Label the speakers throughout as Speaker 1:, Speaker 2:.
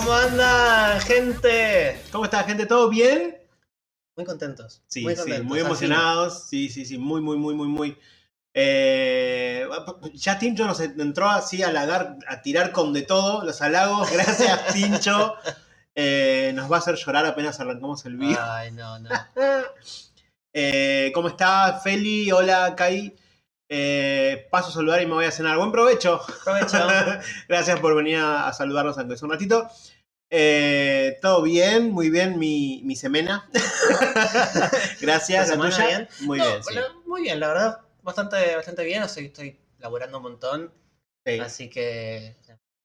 Speaker 1: ¿Cómo anda, gente?
Speaker 2: ¿Cómo está, gente? ¿Todo bien?
Speaker 1: Muy contentos.
Speaker 2: Sí,
Speaker 1: muy
Speaker 2: sí,
Speaker 1: contentos.
Speaker 2: muy emocionados. Sí, sí, sí, muy, muy, muy, muy, muy. Eh, ya Tincho nos entró así a a tirar con de todo los halagos. Gracias, Tincho. Eh, nos va a hacer llorar apenas arrancamos el video.
Speaker 1: Ay, no, no.
Speaker 2: Eh, ¿Cómo está, Feli? Hola, Kai. Eh, paso a saludar y me voy a cenar. Buen provecho. Gracias por venir a, a saludarnos aunque sea un ratito. Eh, Todo bien, muy bien mi, mi semana. Gracias,
Speaker 1: ¿Tu
Speaker 2: la
Speaker 1: semana
Speaker 2: tuya.
Speaker 1: bien?
Speaker 2: Muy
Speaker 1: No,
Speaker 2: bien, sí.
Speaker 1: Muy bien, la verdad. Bastante, bastante bien. Estoy, estoy laburando un montón.
Speaker 2: Sí.
Speaker 1: Así que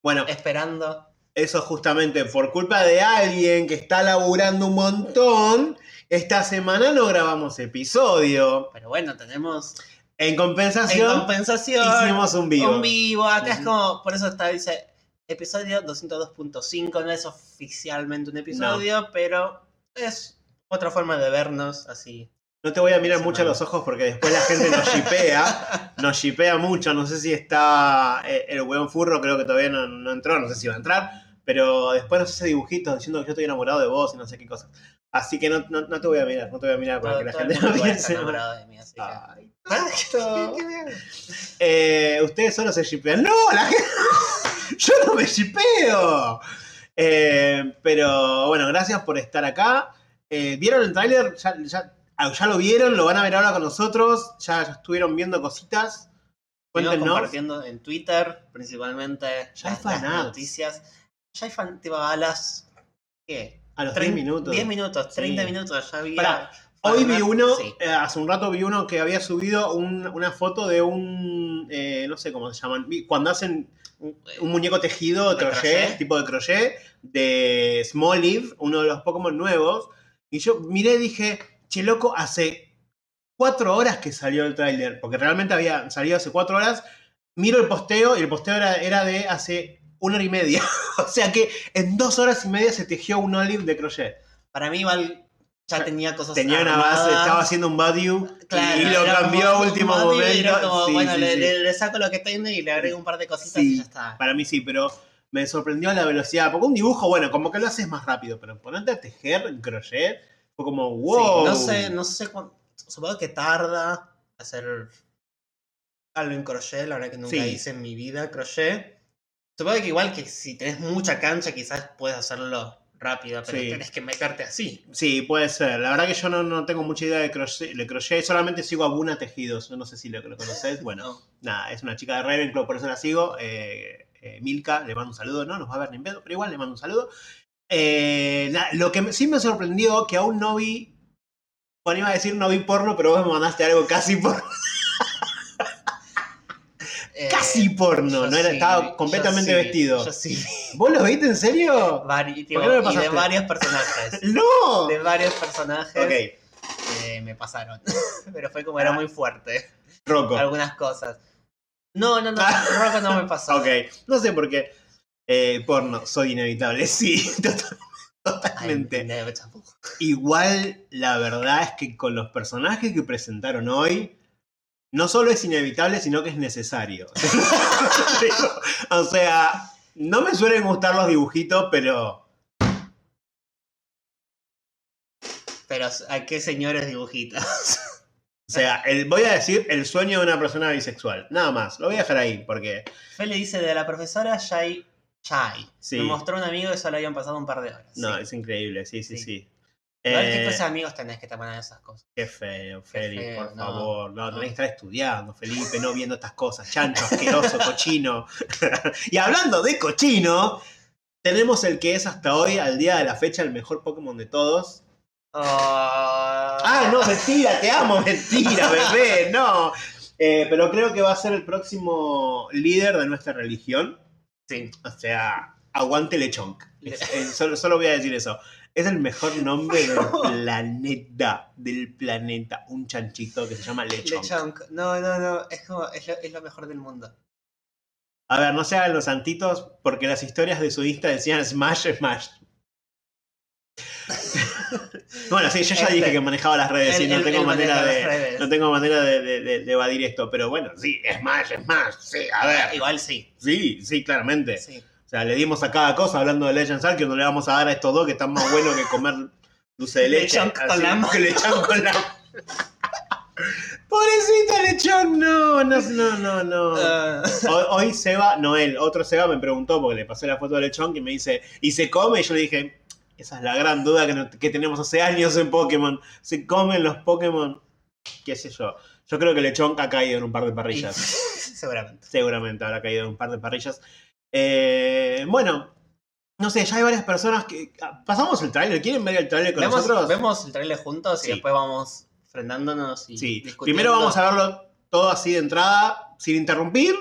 Speaker 2: Bueno,
Speaker 1: esperando.
Speaker 2: eso justamente por culpa de alguien que está laburando un montón. Esta semana no grabamos episodio.
Speaker 1: Pero bueno, tenemos.
Speaker 2: En
Speaker 1: En
Speaker 2: compensación,
Speaker 1: compensación.
Speaker 2: hicimos un vivo.
Speaker 1: Un vivo. Acá es como. Por eso está, dice. Episodio 202.5. No es oficialmente un episodio, pero es otra forma de vernos así.
Speaker 2: No te voy a mirar mucho a los ojos porque después la gente nos shipea. Nos shipea mucho. No sé si está eh, el hueón furro, creo que todavía no, no entró. No sé si va a entrar. Pero después nos hace dibujitos diciendo que yo estoy enamorado de vos y no sé qué cosas. Así que no, no, no te voy a mirar, no te voy a mirar para
Speaker 1: Todo-
Speaker 2: que la gente no piense.
Speaker 1: enamorado de mí, así que.
Speaker 2: Ay. Eh, ustedes solo se shipean. ¡No! La gente... ¡Yo no me shipeo! Eh, pero bueno, gracias por estar acá. Eh, ¿Vieron el tráiler? Ya, ya- ah, ya lo vieron, lo van a ver ahora con nosotros. Ya, ya estuvieron viendo cositas. Cuéntenos.
Speaker 1: compartiendo en Twitter, principalmente.
Speaker 2: Ya hay
Speaker 1: las- noticias. Ya hay fan, tipo, a las. ¿Qué?
Speaker 2: A los 10
Speaker 1: Trein-
Speaker 2: minutos.
Speaker 1: 10 minutos, 30
Speaker 2: Sí.
Speaker 1: minutos. Ya había.
Speaker 2: Pará, Hoy vi uno,
Speaker 1: sí.
Speaker 2: eh, hace un rato vi uno que había subido un- una foto de un, eh, no sé cómo se llaman, cuando hacen un, un muñeco tejido de
Speaker 1: ¿De
Speaker 2: crochet,
Speaker 1: crochet?
Speaker 2: tipo de crochet, de Smoliv, uno de los Pokémon nuevos. Y yo miré y dije, che loco, hace cuatro horas que salió el tráiler, porque realmente había salido hace cuatro horas. Miro el posteo y el posteo era, era de hace una hora y media. o sea que en dos horas y media se tejió un olive de crochet.
Speaker 1: Para mí, igual. Ya tenía cosas.
Speaker 2: Tenía una base, estaba haciendo un
Speaker 1: Claro,
Speaker 2: y lo cambió a último momento.
Speaker 1: era como,
Speaker 2: Sí,
Speaker 1: bueno,
Speaker 2: sí,
Speaker 1: le,
Speaker 2: sí.
Speaker 1: le- le saco lo que tiene y le agrego un par de cositas y ya está.
Speaker 2: Para mí sí, pero me sorprendió la velocidad. Porque un dibujo, bueno, como que lo haces más rápido, pero ponerte a tejer en crochet fue como wow.
Speaker 1: no sé, no sé cuánto. Supongo que tarda hacer algo en crochet, la verdad que nunca hice en mi vida crochet. Supongo que igual que si tenés mucha cancha, quizás puedes hacerlo rápido, pero
Speaker 2: Sí.
Speaker 1: tenés que meterte así.
Speaker 2: Sí, puede ser. La verdad que yo no, no tengo mucha idea de crochet, de crochet. Solamente sigo a Buna Tejidos. No sé si lo, lo conoces. Bueno,
Speaker 1: No.
Speaker 2: nada, es una chica de Ravenclaw, por eso la sigo. Eh, eh, Milka, le mando un saludo. No nos va a ver ni en pedo, pero igual le mando un saludo. Eh, lo que sí me sorprendió, que aún no vi. Bueno, iba a decir no vi porno, pero vos me mandaste algo casi porno.
Speaker 1: Eh,
Speaker 2: casi porno.
Speaker 1: yo
Speaker 2: No era,
Speaker 1: sí,
Speaker 2: estaba
Speaker 1: yo
Speaker 2: completamente
Speaker 1: sí,
Speaker 2: vestido.
Speaker 1: Yo sí.
Speaker 2: ¿Vos lo viste en serio?
Speaker 1: Vari- tipo,
Speaker 2: qué no me
Speaker 1: y de varios personajes.
Speaker 2: ¡No!
Speaker 1: De varios personajes
Speaker 2: Ok,
Speaker 1: eh, me pasaron. pero fue como era muy fuerte.
Speaker 2: Rocco.
Speaker 1: Algunas cosas. No, no, no.
Speaker 2: Ah.
Speaker 1: Rocco no me pasó.
Speaker 2: Ok, no sé por qué. Eh, porno, soy inevitable, sí, total-
Speaker 1: Ay,
Speaker 2: totalmente.
Speaker 1: tampoco.
Speaker 2: Igual, la verdad es que con los personajes que presentaron hoy, no solo es inevitable, sino que es necesario. o sea, no me suelen gustar los dibujitos, pero
Speaker 1: Pero a qué señores dibujitos.
Speaker 2: o sea, el- voy a decir el sueño de una persona bisexual. Nada más, lo voy a dejar ahí, porque
Speaker 1: Fe le dice de la profesora Shai. Shai.
Speaker 2: Sí.
Speaker 1: Me mostró un amigo y solo habían pasado un par de horas.
Speaker 2: no,
Speaker 1: Sí.
Speaker 2: es increable, sí, sí,
Speaker 1: Sí.
Speaker 2: sí. Eh,
Speaker 1: ¿qué clase de amigos tenés que te ponen esas cosas?
Speaker 2: Qué feo, Feli, por
Speaker 1: no,
Speaker 2: favor. No,
Speaker 1: no.
Speaker 2: tenés que estar estudiando, Felipe, no viendo estas cosas. Chancho, asqueroso, cochino. y hablando de cochino, tenemos el que es hasta hoy, al día de la fecha, el mejor Pokémon de todos.
Speaker 1: Ah,
Speaker 2: Ah, no, mentira, te amo, mentira, bebé, no. Eh, pero creo que va a ser el próximo líder de nuestra religión.
Speaker 1: Sí.
Speaker 2: O sea, aguante Lechonk. Eh, solo, solo voy a decir eso. Es el mejor nombre del planeta. Del planeta. Un chanchito que se llama Lechonk.
Speaker 1: Lechonk. No, no, no. Es como. Es lo, es lo mejor del mundo.
Speaker 2: A ver, no se hagan los santitos porque las historias de su Insta decían Smash, Smash. bueno, sí, yo ya
Speaker 1: Este,
Speaker 2: dije que manejaba las redes y no tengo manera de. No tengo manera de, de- de- de evadir esto, pero bueno, sí, Smash, Smash, sí, a ver.
Speaker 1: Igual sí.
Speaker 2: Sí, sí, claramente.
Speaker 1: sí.
Speaker 2: Sea, le dimos a cada cosa hablando de Legends Arceus, no le vamos a dar a estos dos que están más buenos que comer dulce de leche.
Speaker 1: Lechón con la
Speaker 2: que lechón con la Pobrecita lechón, no, no, no, no, no.
Speaker 1: Ah,
Speaker 2: Hoy, hoy Seba, Noel, otro Seba me preguntó porque le pasé la foto de lechón que me dice, ¿y se come? Y yo le dije, esa es la gran duda que, no- que tenemos hace años en Pokémon. ¿Se comen los Pokémon? ¿Qué sé yo? Yo creo que lechón ha caído en un par de parrillas.
Speaker 1: Seguramente.
Speaker 2: Seguramente habrá caído en un par de parrillas. Eh, bueno, no sé, ya hay varias personas que... ah, Pasamos el tráiler, ¿quieren ver el tráiler con
Speaker 1: Vemos,
Speaker 2: nosotros?
Speaker 1: vemos el trailer juntos
Speaker 2: Sí.
Speaker 1: y después vamos frenándonos y
Speaker 2: Sí,
Speaker 1: discutiendo.
Speaker 2: primero vamos a verlo todo así de entrada, sin interrumpir,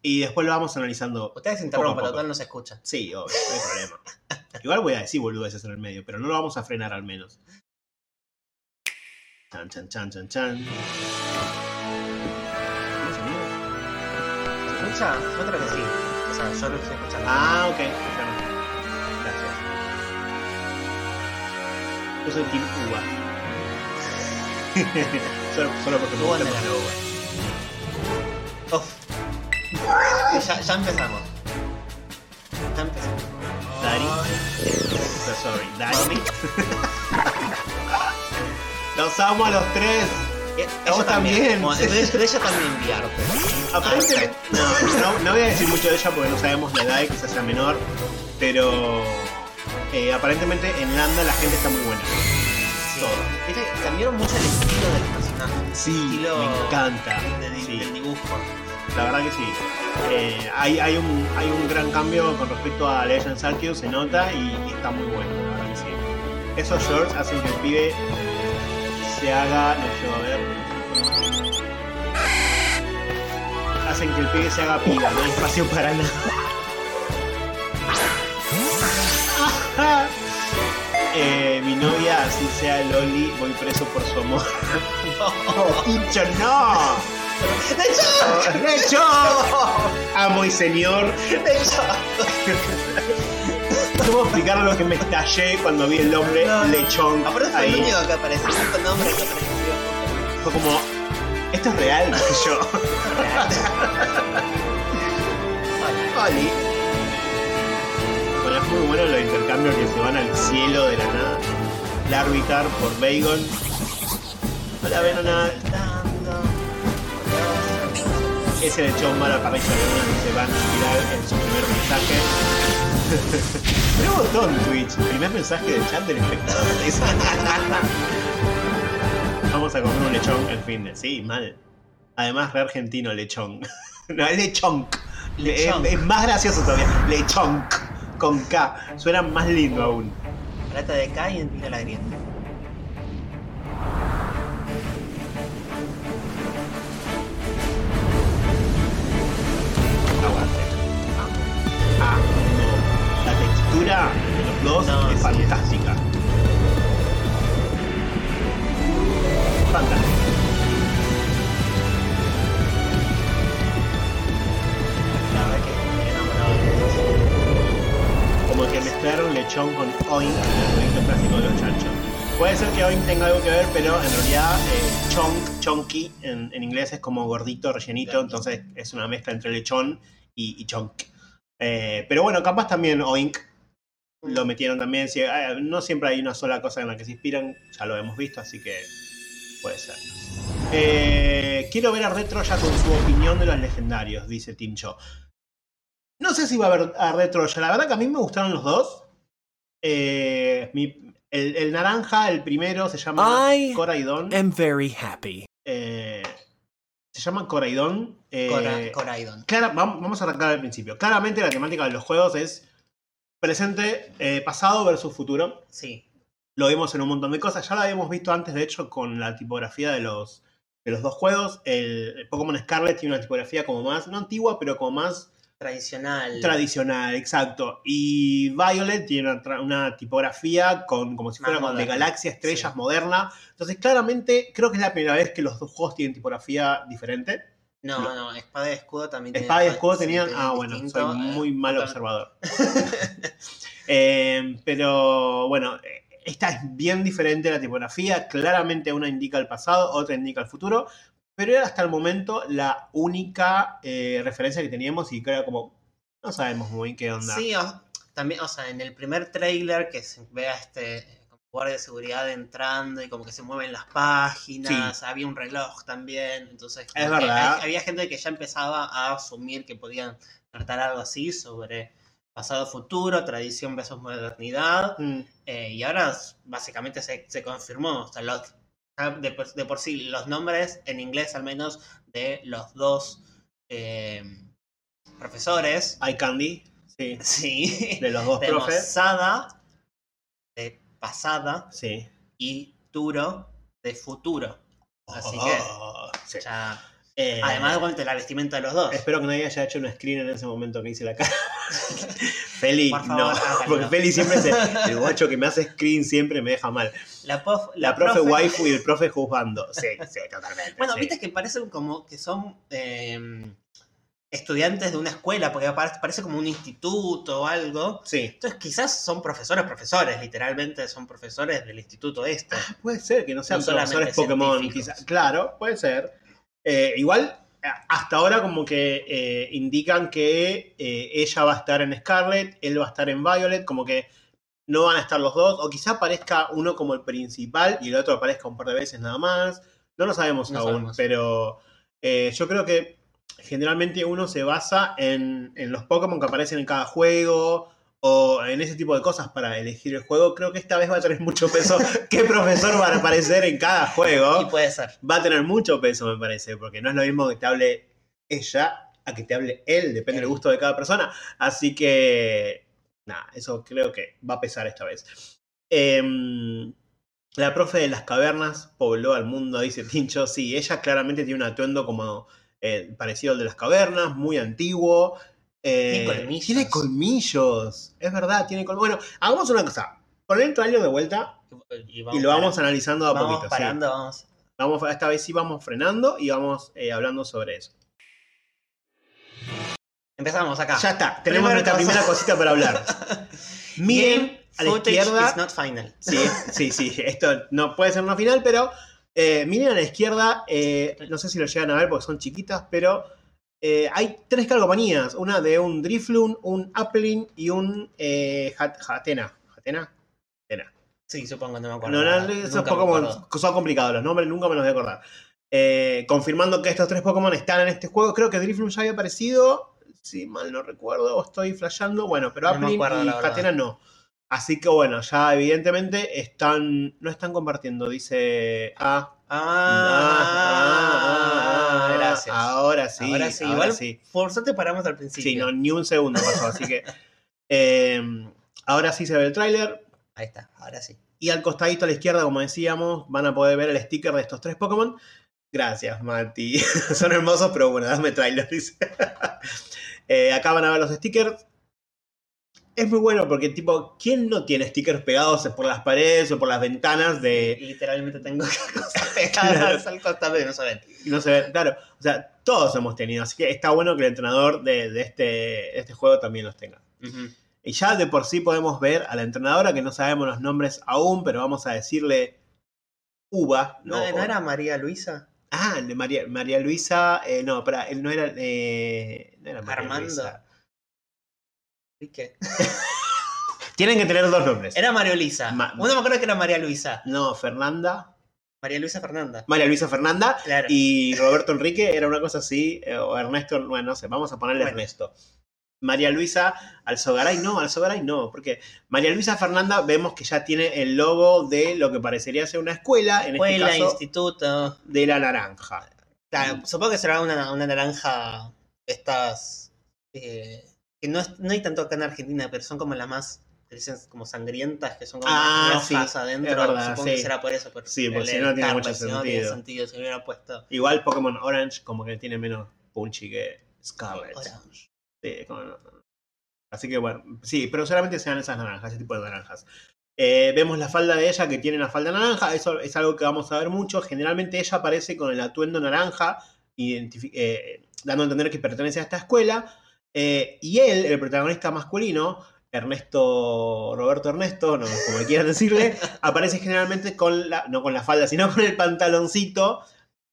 Speaker 2: y después lo vamos analizando
Speaker 1: Ustedes
Speaker 2: a poco.
Speaker 1: total no se escucha.
Speaker 2: Sí, obvio, no hay problema. Igual voy a decir boludeces en el medio, pero no lo vamos a frenar al menos. Chan, chan, chan, chan, chan.
Speaker 1: ¿Se escucha? Yo creo que sí. O sea, yo lo estoy escuchando.
Speaker 2: Ah, ok. Gracias. Yo soy Team Uva. solo, solo porque me gusta la uva.
Speaker 1: Uf. Ya, ya empezamos. Ya empezamos.
Speaker 2: So sorry, Daddy. Los amo a los tres. Vos también.
Speaker 1: Bueno, de, de ella también viarte.
Speaker 2: Aparentemente, no, no, no voy a decir mucho de ella porque no sabemos la edad y quizás sea menor, pero eh, aparentemente en Landa la gente está muy buena.
Speaker 1: Sí.
Speaker 2: Todo.
Speaker 1: Cambiaron mucho el estilo del personaje.
Speaker 2: Sí,
Speaker 1: Estilo
Speaker 2: me encanta. Sí,
Speaker 1: del dibujo.
Speaker 2: la verdad que sí. Eh, hay, hay, un, hay un gran cambio con respecto a Legends Arceus, se nota y, y está muy bueno, la verdad que sí. Esos shorts hacen que el pibe se haga. No llego a ver. Hacen que el pibe se haga pila, no hay espacio para nada. Eh, mi novia, así sea Loli, voy preso por su amor. ¡Oh, pincho, no! ¡Lecho! Amo y señor. ¿Cómo explicar lo que me estallé cuando vi el nombre
Speaker 1: No, no.
Speaker 2: Lechón
Speaker 1: Aparte fue el
Speaker 2: ahí?
Speaker 1: único que apareció. El único nombre que apareció.
Speaker 2: Fue como, esto es real, dije yo. Oli. Bueno, es muy bueno los intercambios que se van al cielo de la nada. Larvitar por Bagel. Hola, Venona. Ese lechón va a la parrilla de una que se van a tirar en su primer mensaje. Pero botón Twitch, primer mensaje del chat del espectador. Vamos a comer un lechón el fin de. Sí, mal. Además, re argentino lechón. no, es lechón. Le-
Speaker 1: Lechón.
Speaker 2: Es, es más gracioso todavía. Lechón. Con K. Suena más lindo aún.
Speaker 1: Trata de K y empieza la grieta.
Speaker 2: De los dos
Speaker 1: No,
Speaker 2: es
Speaker 1: sí.
Speaker 2: fantástica. Fantástica.
Speaker 1: Que
Speaker 2: Como que mezclaron lechón con oink en el proyecto clásico de los chanchos. Puede ser que oink tenga algo que ver, pero en realidad eh, chonk, chonky en, en inglés es como gordito, rellenito, entonces es una mezcla entre lechón y, y chonk. Eh, pero bueno, capaz también oink lo metieron también. si- eh, no siempre hay una sola cosa en la que se inspiran, ya lo hemos visto, así que puede ser. Eh, quiero ver a Retro ya con su opinión de los legendarios, dice Tincho. No sé si va a haber a Retro ya. La verdad que a mí me gustaron los dos. Eh, mi- el, el naranja, el primero, se llama
Speaker 3: I
Speaker 2: Coraidon.
Speaker 3: am very happy.
Speaker 2: Eh, se llama Coraidon. Eh,
Speaker 1: Cora- Coraidon.
Speaker 2: Clara- vamos a arrancar al principio. Claramente la temática de los juegos es presente, eh, pasado versus futuro.
Speaker 1: Sí.
Speaker 2: Lo vimos en un montón de cosas. Ya lo habíamos visto antes, de hecho, con la tipografía de los, de los dos juegos. El, el Pokémon Scarlet tiene una tipografía como más, no antigua, pero como más
Speaker 1: Tradicional.
Speaker 2: tradicional, exacto. Y Violet tiene una, tipografía con, como si fuera de galaxia, estrellas,
Speaker 1: Sí.
Speaker 2: moderna. Entonces, claramente, creo que es la primera vez que los dos juegos tienen tipografía diferente.
Speaker 1: No,
Speaker 2: Lo-
Speaker 1: no, espada y escudo también
Speaker 2: Espada y escudo tenían. Ah, bueno,
Speaker 1: distinto,
Speaker 2: soy
Speaker 1: eh,
Speaker 2: muy mal observador. Eh, pero bueno, esta es bien diferente la tipografía. Claramente una indica el pasado, otra indica el futuro. Pero era hasta el momento la única eh, referencia que teníamos y que era como No sabemos muy bien qué onda.
Speaker 1: Sí, o- también, o sea, en el primer trailer que se ve a este guardia de seguridad entrando y como que se mueven las páginas, había un reloj también, entonces
Speaker 2: Es verdad.
Speaker 1: hay- había gente que ya empezaba a asumir que podían tratar algo así sobre pasado-futuro, tradición versus modernidad,
Speaker 2: Mm,
Speaker 1: eh, y ahora básicamente se, se confirmó, o sea, los- de, por, de por sí los nombres en inglés al menos de los dos eh, profesores,
Speaker 2: Eye Candy, sí.
Speaker 1: sí,
Speaker 2: De los dos profes.
Speaker 1: Sada pasada
Speaker 2: Sí.
Speaker 1: y Turo de futuro. Así que
Speaker 2: Oh, sí.
Speaker 1: ya.
Speaker 2: Eh,
Speaker 1: Además, con la vestimenta de los dos.
Speaker 2: Espero que nadie haya hecho un screen en ese momento que hice la cara. Feli,
Speaker 1: favor,
Speaker 2: no.
Speaker 1: háganlo.
Speaker 2: Porque Feli siempre se. El guacho que me hace screen siempre me deja mal.
Speaker 1: La, prof-
Speaker 2: La, profe, waifu y el profe juzgando. Sí, sí, totalmente.
Speaker 1: Bueno,
Speaker 2: sí.
Speaker 1: viste que parecen como que son eh, estudiantes de una escuela, porque parece como un instituto o algo.
Speaker 2: Sí.
Speaker 1: Entonces, quizás son profesores, profesores, literalmente son profesores del instituto este.
Speaker 2: Ah, puede ser que no sean
Speaker 1: No
Speaker 2: profesores Pokémon, quizás. Claro, puede ser. Eh, igual, a- hasta ahora como que eh, indican que eh, ella va a estar en Scarlet, él va a estar en Violet, como que no van a estar los dos, o quizá aparezca uno como el principal y el otro aparezca un par de veces nada más. No lo sabemos
Speaker 1: No
Speaker 2: aún,
Speaker 1: sabemos.
Speaker 2: pero eh, yo creo que generalmente uno se basa en, en los Pokémon que aparecen en cada juego o en ese tipo de cosas para elegir el juego. Creo que esta vez va a tener mucho peso qué profesor va a aparecer en cada
Speaker 1: Y
Speaker 2: juego.
Speaker 1: puede ser.
Speaker 2: Va a tener mucho peso, me parece, porque no es lo mismo que te hable ella a que te hable él, depende del
Speaker 1: Él.
Speaker 2: gusto de cada persona. Así que, nada, eso creo que va a pesar esta vez. Em, la profe de las cavernas pobló al mundo, dice Tincho. Sí, ella claramente tiene un atuendo como eh, parecido al de las cavernas, muy antiguo. Eh,
Speaker 1: Tiene colmillos.
Speaker 2: Tiene colmillos. Es verdad, tiene colmillos. Bueno, hagamos una cosa. Poner el trailer de vuelta
Speaker 1: Y,
Speaker 2: y lo vamos analizando a
Speaker 1: vamos
Speaker 2: poquito. sí.
Speaker 1: parando, vamos.
Speaker 2: Vamos, esta vez sí vamos frenando y vamos eh, hablando sobre eso.
Speaker 1: Empezamos acá.
Speaker 2: Ya está, tenemos nuestra
Speaker 1: cosa.
Speaker 2: primera cosita para hablar. Miren a la izquierda.
Speaker 1: is not final.
Speaker 2: Sí, sí, sí. Esto no puede ser una final, pero eh, miren a la izquierda. eh, no sé si lo llegan a ver porque son chiquitas, pero eh, hay tres calcomanías. Una de un Drifloon, un Applin y un eh, Hat- Hatena. ¿Hatena? Hatena.
Speaker 1: Sí, supongo, no me acuerdo.
Speaker 2: No, no, esos Pokémon son complicados. Los nombres nunca me los voy a acordar. Eh, confirmando que estos tres Pokémon están en este juego. Creo que Drifloon ya había aparecido. Si mal no recuerdo, o estoy flasheando. Bueno, pero
Speaker 1: No
Speaker 2: y. Hatena no. Así que bueno, ya evidentemente están. No están compartiendo, dice. Ah,
Speaker 1: Ah, gracias.
Speaker 2: Ahora sí.
Speaker 1: Ahora sí,
Speaker 2: ahora
Speaker 1: igual
Speaker 2: sí.
Speaker 1: por suerte paramos al principio.
Speaker 2: Sí, no, ni un segundo pasó. así que. eh, ahora sí se ve el tráiler.
Speaker 1: Ahí está, ahora sí.
Speaker 2: Y al costadito a la izquierda, como decíamos, van a poder ver el sticker de estos tres Pokémon. Gracias, Mati. Son hermosos, pero bueno, dame trailer, dice. Eh, acá van a ver los stickers. Es muy bueno porque, tipo, ¿quién no tiene stickers pegados por las paredes o por las ventanas de...
Speaker 1: Literalmente tengo cosas pegadas al costado y no se ven.
Speaker 2: y no se ve? Claro, o sea, todos hemos tenido. Así que está bueno que el entrenador de, de este, de este juego también los tenga. Y ya de por sí podemos ver a la entrenadora, que no sabemos los nombres aún, pero vamos a decirle Uva.
Speaker 1: ¿No, ¿no era María Luisa?
Speaker 2: Ah, de María, María Luisa. eh, no, espera, él no era. eh, no era María
Speaker 1: Armando.
Speaker 2: Luisa.
Speaker 1: ¿Y qué?
Speaker 2: Tienen que tener dos nombres.
Speaker 1: Era María Luisa.
Speaker 2: Ma-
Speaker 1: Uno me acuerdo que era María Luisa.
Speaker 2: No, Fernanda.
Speaker 1: María Luisa Fernanda.
Speaker 2: María Luisa Fernanda.
Speaker 1: Claro.
Speaker 2: Y Roberto Enrique era una cosa así. eh, o Ernesto, bueno, no sé, vamos a ponerle
Speaker 1: Bueno.
Speaker 2: Ernesto. María Luisa Alzogaray, no, Alzogaray no, porque María Luisa Fernanda vemos que ya tiene el logo de lo que parecería ser una escuela, en
Speaker 1: Escuela,
Speaker 2: este caso
Speaker 1: instituto.
Speaker 2: de la naranja.
Speaker 1: Claro, supongo que será una, una naranja. Estas. eh, que no, es- no hay tanto acá en Argentina, pero son como las más. que dicen como sangrientas, que son como
Speaker 2: Ah,
Speaker 1: más rojas
Speaker 2: sí,
Speaker 1: adentro.
Speaker 2: es verdad,
Speaker 1: supongo que
Speaker 2: sí.
Speaker 1: será por eso. Por
Speaker 2: Sí, porque si no, tiene mucho
Speaker 1: si no, tiene
Speaker 2: sentido.
Speaker 1: sentido si hubiera puesto.
Speaker 2: Igual Pokémon Orange como que tiene menos punchy que Scarlet.
Speaker 1: Orange.
Speaker 2: Sí, como no. Así que bueno, sí, pero solamente sean esas naranjas, ese tipo de naranjas. Eh, vemos la falda de ella que tiene la falda naranja, eso es algo que vamos a ver mucho. Generalmente ella aparece con el atuendo naranja, eh, dando a entender que pertenece a esta escuela. Eh, y él, el protagonista masculino, Ernesto, Roberto Ernesto, no, como quieran decirle, aparece generalmente con la, no con la falda, sino con el pantaloncito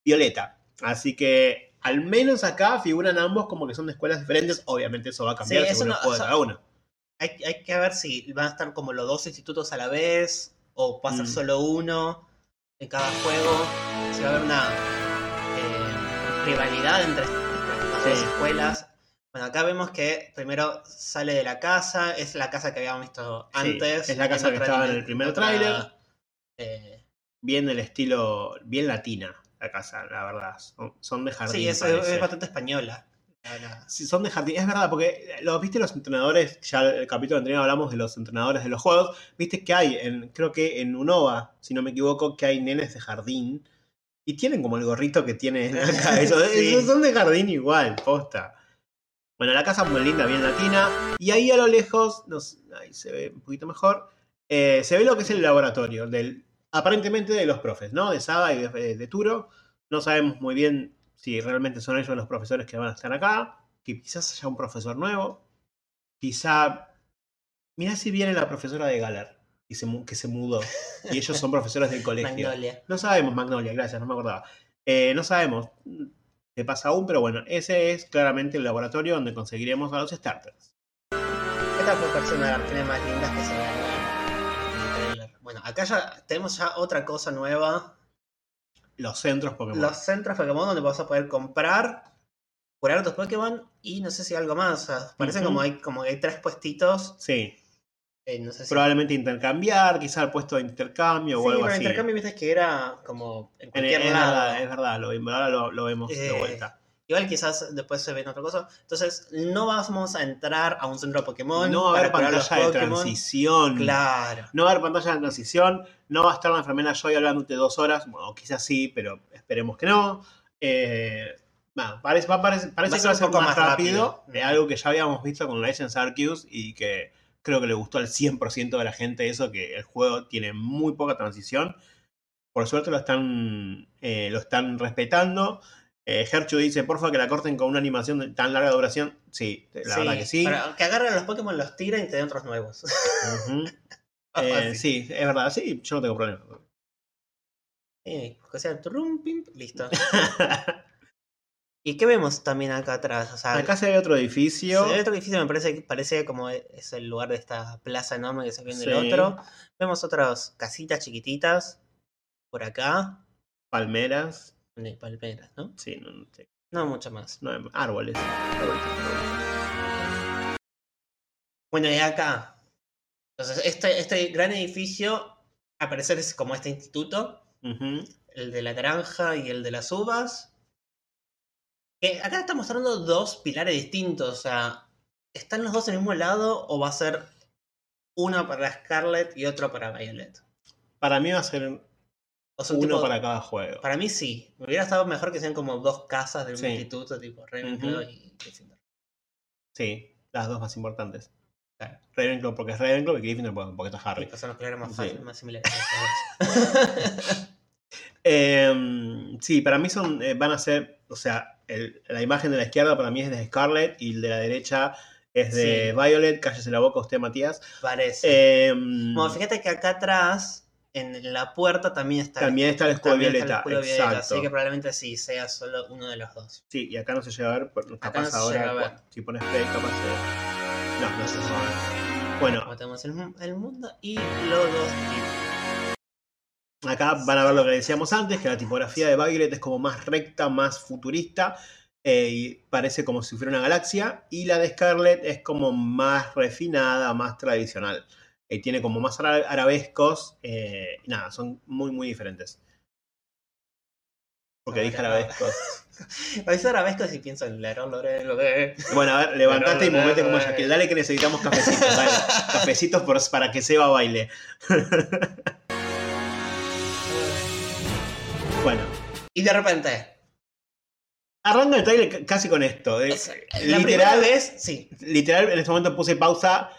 Speaker 2: violeta. Así que al menos acá figuran ambos como que son de escuelas diferentes. Obviamente eso va a cambiar
Speaker 1: Sí,
Speaker 2: según
Speaker 1: no-
Speaker 2: el juego
Speaker 1: o
Speaker 2: de cada uno.
Speaker 1: Hay, hay que ver si van a estar como los dos institutos a la vez o va a ser
Speaker 2: Mm.
Speaker 1: solo uno en cada juego. Si va a haber una eh, rivalidad entre, las dos escuelas. Bueno, acá vemos que primero sale de la casa, es la casa que habíamos visto
Speaker 2: Sí,
Speaker 1: antes.
Speaker 2: es la casa que estaba en el primer tráiler.
Speaker 1: eh,
Speaker 2: Bien del estilo, bien latina la casa, la verdad. Son, son de jardín.
Speaker 1: sí, es, es bastante española. la- la-
Speaker 2: Sí, son de jardín. Es verdad, porque lo viste los entrenadores, ya el capítulo anterior hablamos de los entrenadores de los juegos. Viste que hay, en, creo que en Unova, si no me equivoco, que hay nenes de jardín. Y tienen como el gorrito que tiene acá. Eso,
Speaker 1: Sí.
Speaker 2: son de jardín igual, posta. Bueno, la casa muy linda, bien latina. Y ahí a lo lejos, no sé, ahí se ve un poquito mejor. eh, se ve lo que es el laboratorio, del, aparentemente de los profes, ¿no? De Saga y de, de Turo. No sabemos muy bien si realmente son ellos los profesores que van a estar acá. Que quizás haya un profesor nuevo. Quizá. Mirá si viene la profesora de Galar. Y se, que se mudó. Y ellos son profesores del colegio.
Speaker 1: Magnolia.
Speaker 2: No sabemos, Magnolia, gracias, no me acordaba. Eh, no sabemos qué pasa aún, pero bueno, ese es claramente el laboratorio donde conseguiremos a los starters.
Speaker 1: Esta fue persona de las más lindas que se ven en el trailer. Bueno, acá ya tenemos ya otra cosa nueva.
Speaker 2: Los centros Pokémon.
Speaker 1: Los centros Pokémon donde vas a poder comprar, curar tus Pokémon y no sé si algo más. O sea, parece como, hay, como que hay tres puestitos.
Speaker 2: Sí,
Speaker 1: eh, no sé si...
Speaker 2: probablemente intercambiar, quizá el puesto de intercambio
Speaker 1: Sí,
Speaker 2: o algo así.
Speaker 1: intercambio viste que era como en
Speaker 2: En-
Speaker 1: cualquier
Speaker 2: es,
Speaker 1: lado.
Speaker 2: verdad, es verdad, lo, ahora lo, lo vemos de
Speaker 1: Eh,
Speaker 2: vuelta.
Speaker 1: Igual quizás después se ven otra cosa. Entonces, no vamos a entrar a un centro Pokémon
Speaker 2: No va a haber pantalla de transición.
Speaker 1: Claro.
Speaker 2: No va a haber pantalla de transición. No va a estar la enfermera Joy hablándote dos horas. Bueno, quizás sí, pero esperemos que no. Eh, bueno, parece, parece, parece
Speaker 1: Va a
Speaker 2: que
Speaker 1: ser
Speaker 2: va a
Speaker 1: un
Speaker 2: ser
Speaker 1: poco
Speaker 2: más
Speaker 1: más
Speaker 2: rápido,
Speaker 1: rápido.
Speaker 2: de algo que ya habíamos visto con Legends Arceus y que creo que le gustó al 100% de la gente eso, que el juego tiene muy poca transición. Por suerte lo están, eh, lo están respetando. Eh, Herchu dice, porfa, que la corten con una animación de tan larga duración. Sí, la
Speaker 1: Sí,
Speaker 2: verdad que sí.
Speaker 1: para que agarren a los Pokémon, los tiren y te den otros nuevos.
Speaker 2: Eh, sí, es verdad, sí, yo no tengo problema.
Speaker 1: O sea, turrum, pim, listo. ¿Y qué vemos también acá atrás? O sea,
Speaker 2: Acá se ve otro edificio.
Speaker 1: el otro edificio me parece, que- parece como es el lugar de esta plaza enorme que se ve en el
Speaker 2: Sí.
Speaker 1: otro. Vemos otras casitas chiquititas por acá.
Speaker 2: Palmeras.
Speaker 1: Palmeras, ¿no?
Speaker 2: Sí, no, no sé,
Speaker 1: No mucho más.
Speaker 2: no, árboles. Árboles.
Speaker 1: Bueno, y acá. Entonces, este, este gran edificio, a parecer es como este instituto. El de la naranja y el de las uvas. Que acá está mostrando dos pilares distintos. O sea, ¿están los dos en el mismo lado o va a ser uno para Scarlet y otro para Violet?
Speaker 2: Para mí va a ser
Speaker 1: O sea,
Speaker 2: uno
Speaker 1: tipo-
Speaker 2: para cada juego.
Speaker 1: para mí sí. Me hubiera estado mejor que sean como dos casas del
Speaker 2: Sí.
Speaker 1: instituto, tipo Ravenclaw y Gryffindor.
Speaker 2: Sí, las dos más importantes.
Speaker 1: Claro.
Speaker 2: Ravenclaw porque es Ravenclaw y Gryffindor porque está Harry.
Speaker 1: que son los colores más,
Speaker 2: Sí.
Speaker 1: fáciles, más similares.
Speaker 2: Em, sí, para mí son, eh, van a ser, o sea, el- la imagen de la izquierda para mí es de Scarlet y el de la derecha es de
Speaker 1: Sí.
Speaker 2: Violet. Cállese la boca usted, Matías.
Speaker 1: Parece.
Speaker 2: Em,
Speaker 1: Bueno, fíjate que acá atrás, en la puerta, también está
Speaker 2: también está el escudo
Speaker 1: también está el
Speaker 2: violeta.
Speaker 1: escudo violeta,
Speaker 2: exacto.
Speaker 1: así que probablemente sí sea solo uno de los dos.
Speaker 2: Sí, y acá no se llega a ver, pero capaz
Speaker 1: no se
Speaker 2: ahora,
Speaker 1: llega a ver.
Speaker 2: si pones play, capaz se... No, no se llega a ver. Bueno,
Speaker 1: Como tenemos el, el mundo y los dos tipos.
Speaker 2: Acá van a ver lo que decíamos antes, que la tipografía de Violet es como más recta, más futurista, eh, y parece como si fuera una galaxia, y la de Scarlet es como más refinada, más tradicional. Y tiene como más ara- arabescos, eh, y nada, son muy, muy diferentes. Porque
Speaker 1: No,
Speaker 2: dije
Speaker 1: no.
Speaker 2: arabescos.
Speaker 1: A veces arabesco si pienso en Lero, Lore, Lore.
Speaker 2: Bueno, a ver, levantate y movete como
Speaker 1: eh,
Speaker 2: Shaquille. Dale que necesitamos cafecitos, dale. Cafecitos por- para que Seba baile.
Speaker 1: Y de repente,
Speaker 2: arranca el trailer ca- casi con esto.
Speaker 1: es- la
Speaker 2: literal-
Speaker 1: vez, sí.
Speaker 2: Literal, en este momento puse pausa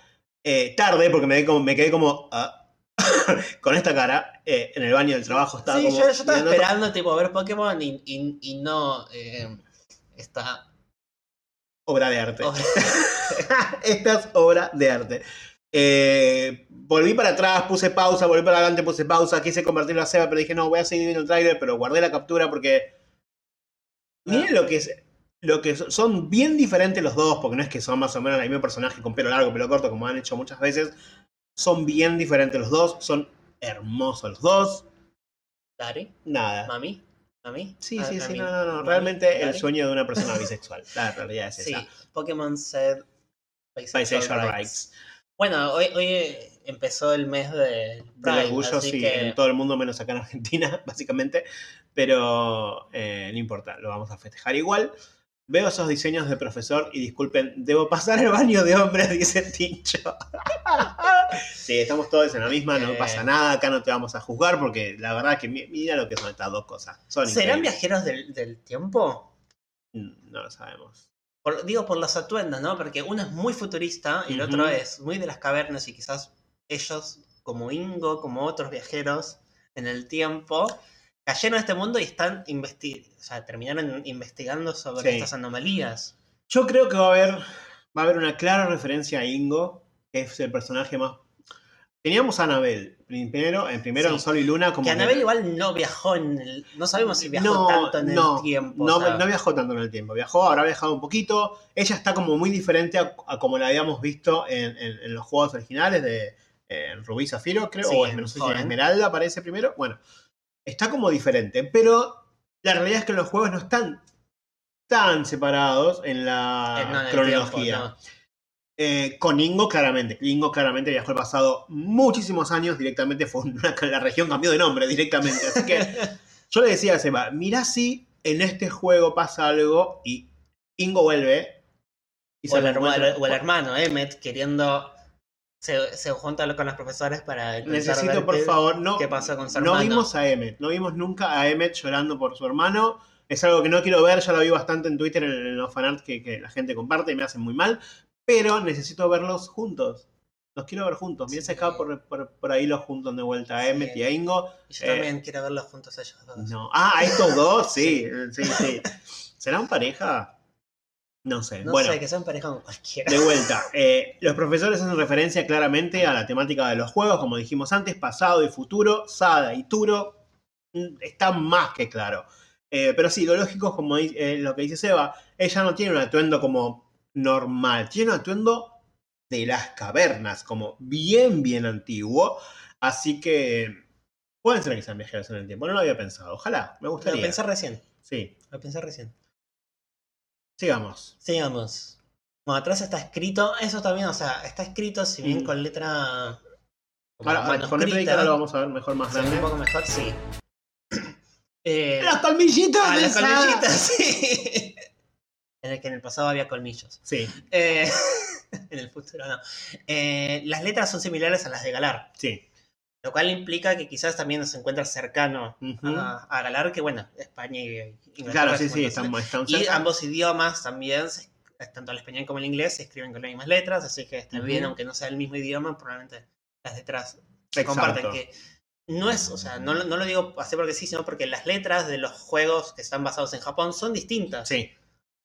Speaker 2: eh, tarde porque me, quedé como, me quedé como ah, con esta cara eh, en el baño del trabajo. Estaba
Speaker 1: Sí,
Speaker 2: como
Speaker 1: yo, yo estaba esperando tipo ver Pokémon y, y, y no eh, esta
Speaker 2: Obra de arte.
Speaker 1: obra.
Speaker 2: Esta es obra de arte. Eh, volví para atrás, puse pausa, volví para adelante, puse pausa, quise convertirlo a Seba, pero dije, no, voy a seguir viendo el trailer, pero guardé la captura porque Miren lo que es. Lo que so- son bien diferentes los dos, porque no es que son más o menos el mismo personaje con pelo largo, pelo corto, como han hecho muchas veces. Son bien diferentes los dos, son hermosos los dos.
Speaker 1: Dari,
Speaker 2: Nada.
Speaker 1: mami, mami.
Speaker 2: Sí,
Speaker 1: a-
Speaker 2: sí, sí, no, no, no. Realmente el sueño de una persona bisexual. La realidad es
Speaker 1: Sí,
Speaker 2: esa.
Speaker 1: Pokémon said bisexual,
Speaker 2: Bisexual
Speaker 1: rights.
Speaker 2: rights.
Speaker 1: Bueno, hoy, hoy empezó el mes de
Speaker 2: Del
Speaker 1: Pride,
Speaker 2: orgullo,
Speaker 1: así
Speaker 2: sí,
Speaker 1: que
Speaker 2: en todo el mundo menos acá en Argentina, básicamente. Pero eh, no importa, lo vamos a festejar igual. Veo esos diseños de profesor y disculpen, debo pasar el baño de hombres, dice Tincho. sí, estamos todos en la misma, no
Speaker 1: Eh.
Speaker 2: pasa nada, acá no te vamos a juzgar porque la verdad que mi- mira lo que son estas dos cosas. Son
Speaker 1: ¿serán
Speaker 2: increíbles.
Speaker 1: viajeros del, del tiempo?
Speaker 2: Mm, No lo sabemos.
Speaker 1: Por- digo por los atuendos, ¿no? Porque uno es muy futurista y el otro es muy de las cavernas y quizás ellos, como Ingo, como otros viajeros en el tiempo, cayeron a este mundo y están investi o sea, terminaron investigando sobre
Speaker 2: Sí.
Speaker 1: estas anomalías.
Speaker 2: Yo creo que va a haber, va a haber una clara referencia a Ingo, que es el personaje más. Teníamos a Anabel primero, en primero
Speaker 1: Sí.
Speaker 2: en Sol y Luna, como
Speaker 1: que
Speaker 2: que-
Speaker 1: Anabel igual no viajó en el. No sabemos si viajó
Speaker 2: No,
Speaker 1: tanto en
Speaker 2: no,
Speaker 1: el tiempo.
Speaker 2: No,
Speaker 1: o sea,
Speaker 2: no viajó tanto en el tiempo. Viajó, habrá viajado un poquito. Ella está como muy diferente a, a como la habíamos visto en, en- en los juegos originales de eh, Rubí Zafiro, creo.
Speaker 1: Sí,
Speaker 2: o
Speaker 1: en
Speaker 2: no sé si
Speaker 1: joven.
Speaker 2: Esmeralda aparece primero. Bueno, está como diferente. Pero la realidad es que los juegos no están tan separados en la
Speaker 1: eh, en
Speaker 2: cronología.
Speaker 1: tiempo, no.
Speaker 2: Eh, con Ingo, claramente. Ingo claramente viajó al pasado muchísimos años. Directamente fue una, la región cambió de nombre directamente. Así que yo le decía a Seba, mirá si en este juego pasa algo y Ingo vuelve. Y
Speaker 1: o, el, o el hermano, Emmet, queriendo. Se, se junta con los profesores para.
Speaker 2: Necesito, por
Speaker 1: qué-
Speaker 2: favor, no.
Speaker 1: qué pasa con su
Speaker 2: no
Speaker 1: hermano.
Speaker 2: vimos a Emmet. No vimos nunca a Emmet llorando por su hermano. Es algo que no quiero ver, ya lo vi bastante en Twitter en, en los fanarts que, que la gente comparte y me hacen muy mal. Pero necesito verlos juntos. Los quiero ver juntos. Si acá por, por, por ahí los juntos de vuelta a. Emmet y a Ingo.
Speaker 1: Y Yo
Speaker 2: eh,
Speaker 1: también quiero verlos juntos ellos dos.
Speaker 2: No. Ah, a estos dos, sí. Sí, sí. ¿Serán pareja? No sé.
Speaker 1: No
Speaker 2: bueno,
Speaker 1: sé, que sean pareja con cualquiera.
Speaker 2: de vuelta. eh, los profesores hacen referencia claramente a la temática de los juegos, como dijimos antes, pasado y futuro, Sada y Turo. mm, Está más que claro. Eh, pero sí, lo lógico es como eh, lo que dice Seba, ella no tiene un atuendo como normal, tiene un atuendo de las cavernas, como bien, bien antiguo. Así que pueden ser que sean viajeros en el tiempo, no lo había pensado. Ojalá, me
Speaker 1: Lo
Speaker 2: gustaría.
Speaker 1: pensé recién.
Speaker 2: Sí,
Speaker 1: Lo pensé recién.
Speaker 2: sigamos.
Speaker 1: Sigamos. Bueno, atrás está escrito. Eso también, o sea, está escrito, si bien
Speaker 2: Mm.
Speaker 1: con letra.
Speaker 2: Ahora, con ahora lo vamos a ver mejor más grande.
Speaker 1: un poco mejor, sí. Eh,
Speaker 2: ¡Los colmillitos
Speaker 1: los colmillitos, sí. En el que en el pasado había colmillos.
Speaker 2: Sí,
Speaker 1: Eh, en el futuro no. Eh, las letras son similares a las de Galar,
Speaker 2: sí.
Speaker 1: lo cual implica que quizás también se encuentra cercano
Speaker 2: Ujú.
Speaker 1: a, a Galar, que bueno, España y Inglaterra.
Speaker 2: Claro, sí, sí, están, están
Speaker 1: Y ambos idiomas también, tanto el español como el inglés, se escriben con las mismas letras, así que está
Speaker 2: Ujú.
Speaker 1: bien, aunque no sea el mismo idioma, probablemente las letras se comparten. Que no es, o sea, no, no lo digo así porque sí, sino porque las letras de los juegos que están basados en Japón son distintas.
Speaker 2: Sí,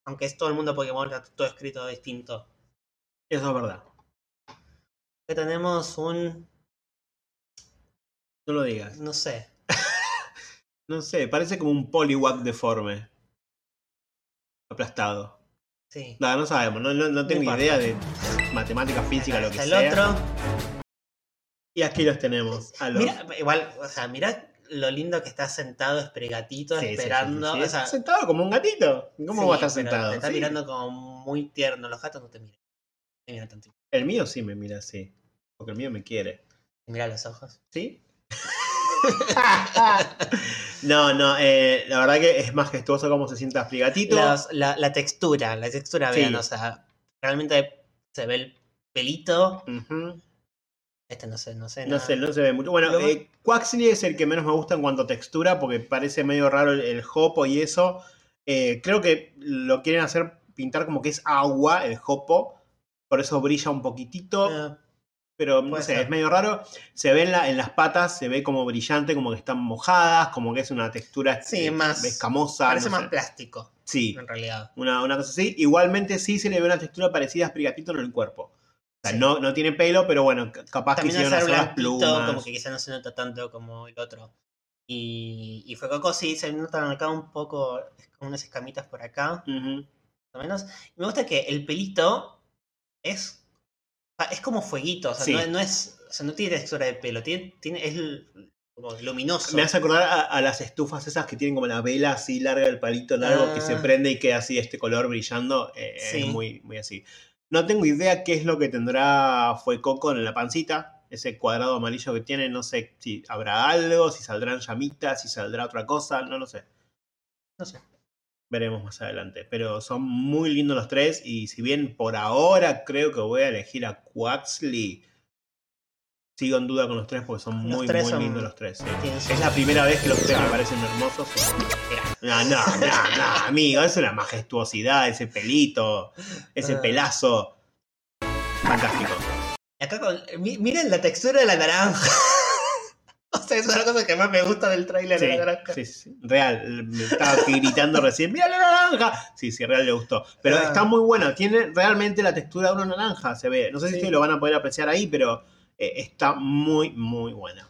Speaker 1: Aunque es todo el mundo Pokémon, está todo escrito distinto.
Speaker 2: eso es verdad.
Speaker 1: Que tenemos un,
Speaker 2: No lo digas.
Speaker 1: no sé,
Speaker 2: No sé, parece como un Poliwag deforme. Aplastado.
Speaker 1: sí.
Speaker 2: No, no sabemos, no, no, no tengo
Speaker 1: importa.
Speaker 2: idea de matemática, física,
Speaker 1: Acá
Speaker 2: lo que
Speaker 1: está
Speaker 2: sea.
Speaker 1: el otro.
Speaker 2: Y aquí los tenemos. A los...
Speaker 1: Mira, igual, o sea, mira lo lindo que está sentado,
Speaker 2: sí, sí,
Speaker 1: esperando.
Speaker 2: sí, sí.
Speaker 1: o sea,
Speaker 2: Está sentado como un gatito. ¿Cómo va a estar sentado?
Speaker 1: Te está mirando como muy tierno. Los gatos no te miran. Te miran tantito.
Speaker 2: El mío sí me mira así. Porque el mío me quiere.
Speaker 1: Mira los ojos.
Speaker 2: ¿Sí? no, no, eh, la verdad que es majestuoso cómo se sienta Sprigatito.
Speaker 1: Los- la, la textura, la textura, vean, o sea, realmente se ve el pelito.
Speaker 2: Ujú.
Speaker 1: Este no sé, no sé.
Speaker 2: No
Speaker 1: nada.
Speaker 2: sé, no se ve mucho. Bueno,
Speaker 1: Lo-
Speaker 2: eh, Quaxley es el que menos me gusta en cuanto a textura porque parece medio raro el, el hopo y eso. Eh, creo que lo quieren hacer pintar como que es agua el hopo. Por eso brilla un poquitito.
Speaker 1: Ah,
Speaker 2: pero no sé,
Speaker 1: ser.
Speaker 2: es medio raro. Se ve en, la- en las patas, se ve como brillante, como que están mojadas, como que es una textura
Speaker 1: Sí,
Speaker 2: eh,
Speaker 1: más-
Speaker 2: escamosa.
Speaker 1: parece
Speaker 2: no
Speaker 1: más
Speaker 2: sé.
Speaker 1: plástico,
Speaker 2: Sí,
Speaker 1: en realidad.
Speaker 2: una, una cosa así. Igualmente sí se le ve una textura parecida a Sprigatito en el cuerpo. O sea,
Speaker 1: Sí.
Speaker 2: no, no tiene pelo, pero bueno, capaz
Speaker 1: También
Speaker 2: que hicieron las plumas.
Speaker 1: como que quizá no se nota tanto como el otro. Y, y Fuecoco sí, se notan acá un poco, como unas escamitas por acá,
Speaker 2: Ujú.
Speaker 1: más o menos. Y me gusta que el pelito es, ah, es como fueguito, o sea,
Speaker 2: Sí.
Speaker 1: no, no es, o sea, no tiene textura de pelo, tiene, tiene, es como luminoso.
Speaker 2: Me hace acordar a, a las estufas esas que tienen como la vela así larga, el palito largo que se
Speaker 1: Ah.
Speaker 2: prende y queda así este color brillando. eh,
Speaker 1: Sí.
Speaker 2: Es muy, muy así. No tengo idea qué es lo que tendrá Fue Coco en la pancita. Ese cuadrado amarillo que tiene, no sé si habrá algo, si saldrán llamitas, si saldrá otra cosa, no lo sé.
Speaker 1: No sé.
Speaker 2: Veremos más adelante. Pero son muy lindos los tres. Y si bien por ahora creo que voy a elegir a Quaxley, sigo en duda con los tres porque son
Speaker 1: Los
Speaker 2: muy, muy
Speaker 1: son-
Speaker 2: lindos los tres. sí. Es la primera vez que los tres me parecen hermosos. No, no, no, no, amigo, es una majestuosidad, ese pelito, ese
Speaker 1: Ah.
Speaker 2: pelazo. Fantástico.
Speaker 1: Acá con, mi- miren la textura de la naranja. o sea, es una cosa que más me gusta del tráiler de la naranja.
Speaker 2: Sí, sí. Real, me estaba gritando recién, ¡mira la naranja! Sí, sí, real le gustó. Pero
Speaker 1: Ah.
Speaker 2: está muy bueno, tiene realmente la textura de una naranja, se ve. No sé si ustedes lo van a poder apreciar ahí, pero eh, está muy, muy bueno.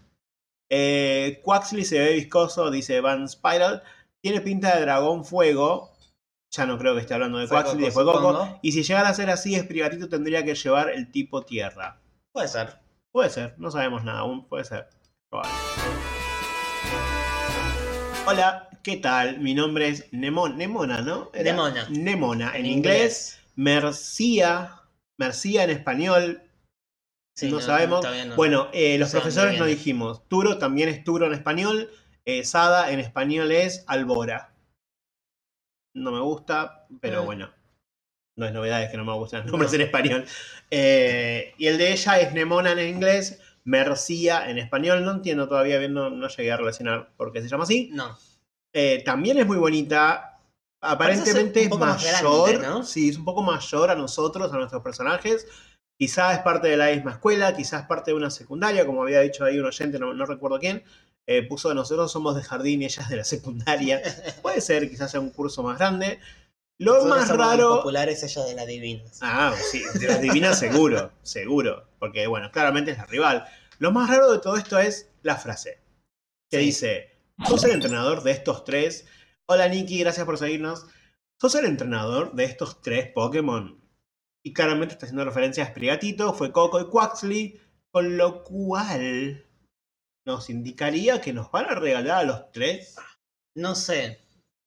Speaker 2: Eh, Quaxley se ve viscoso, dice Van Spiral. Tiene pinta de dragón fuego. Ya no creo que esté hablando de
Speaker 1: Fue
Speaker 2: Quaxley, de
Speaker 1: Coco,
Speaker 2: Fuecoco.
Speaker 1: supongo.
Speaker 2: Y si llegara a ser así, Esprigatito tendría que llevar el tipo tierra.
Speaker 1: Puede ser.
Speaker 2: Puede ser, no sabemos nada aún, puede ser. Probable. Hola, ¿qué tal? Mi nombre es Nemon, Nemona, ¿no? Era
Speaker 1: Nemona.
Speaker 2: Nemona, en, inglés. Mercía, Mercía en español.
Speaker 1: Sí,
Speaker 2: no, sabemos.
Speaker 1: no.
Speaker 2: Bueno, eh, los
Speaker 1: No
Speaker 2: profesores no dijimos. Turo también es Turo en español. eh, Sada en español es Albora. No me gusta, pero
Speaker 1: Ah.
Speaker 2: bueno. No es novedad, es que no me gustan los nombres en español. Eh, y el de ella es Nemona en inglés, Mercía en español. No entiendo todavía bien, no, llegué a relacionar por qué se llama así.
Speaker 1: No.
Speaker 2: También es muy bonita. Aparentemente es mayor.
Speaker 1: grande, ¿no?
Speaker 2: Sí, es un poco mayor a nosotros, a nuestros personajes. Quizás es parte de la misma escuela, quizás parte de una secundaria, como había dicho ahí un oyente, no, no recuerdo quién. Eh, puso nosotros somos de jardín y ella es de la secundaria. Puede ser, quizás sea un curso más grande. Lo
Speaker 1: Nosotros
Speaker 2: más
Speaker 1: somos
Speaker 2: raro.
Speaker 1: populares ellos de la divinas.
Speaker 2: Ah, sí, de las divinas seguro, seguro. Porque, bueno, claramente es la rival. Lo más raro de todo esto es la frase. Que
Speaker 1: Sí.
Speaker 2: dice, sos el entrenador de estos tres. Hola Nikki, gracias por seguirnos. Sos el entrenador de estos tres Pokémon. Y claramente está haciendo referencia a Sprigatito, fue Coco y Quaxley. Con lo cual nos indicaría que nos van a regalar a los tres.
Speaker 1: No sé.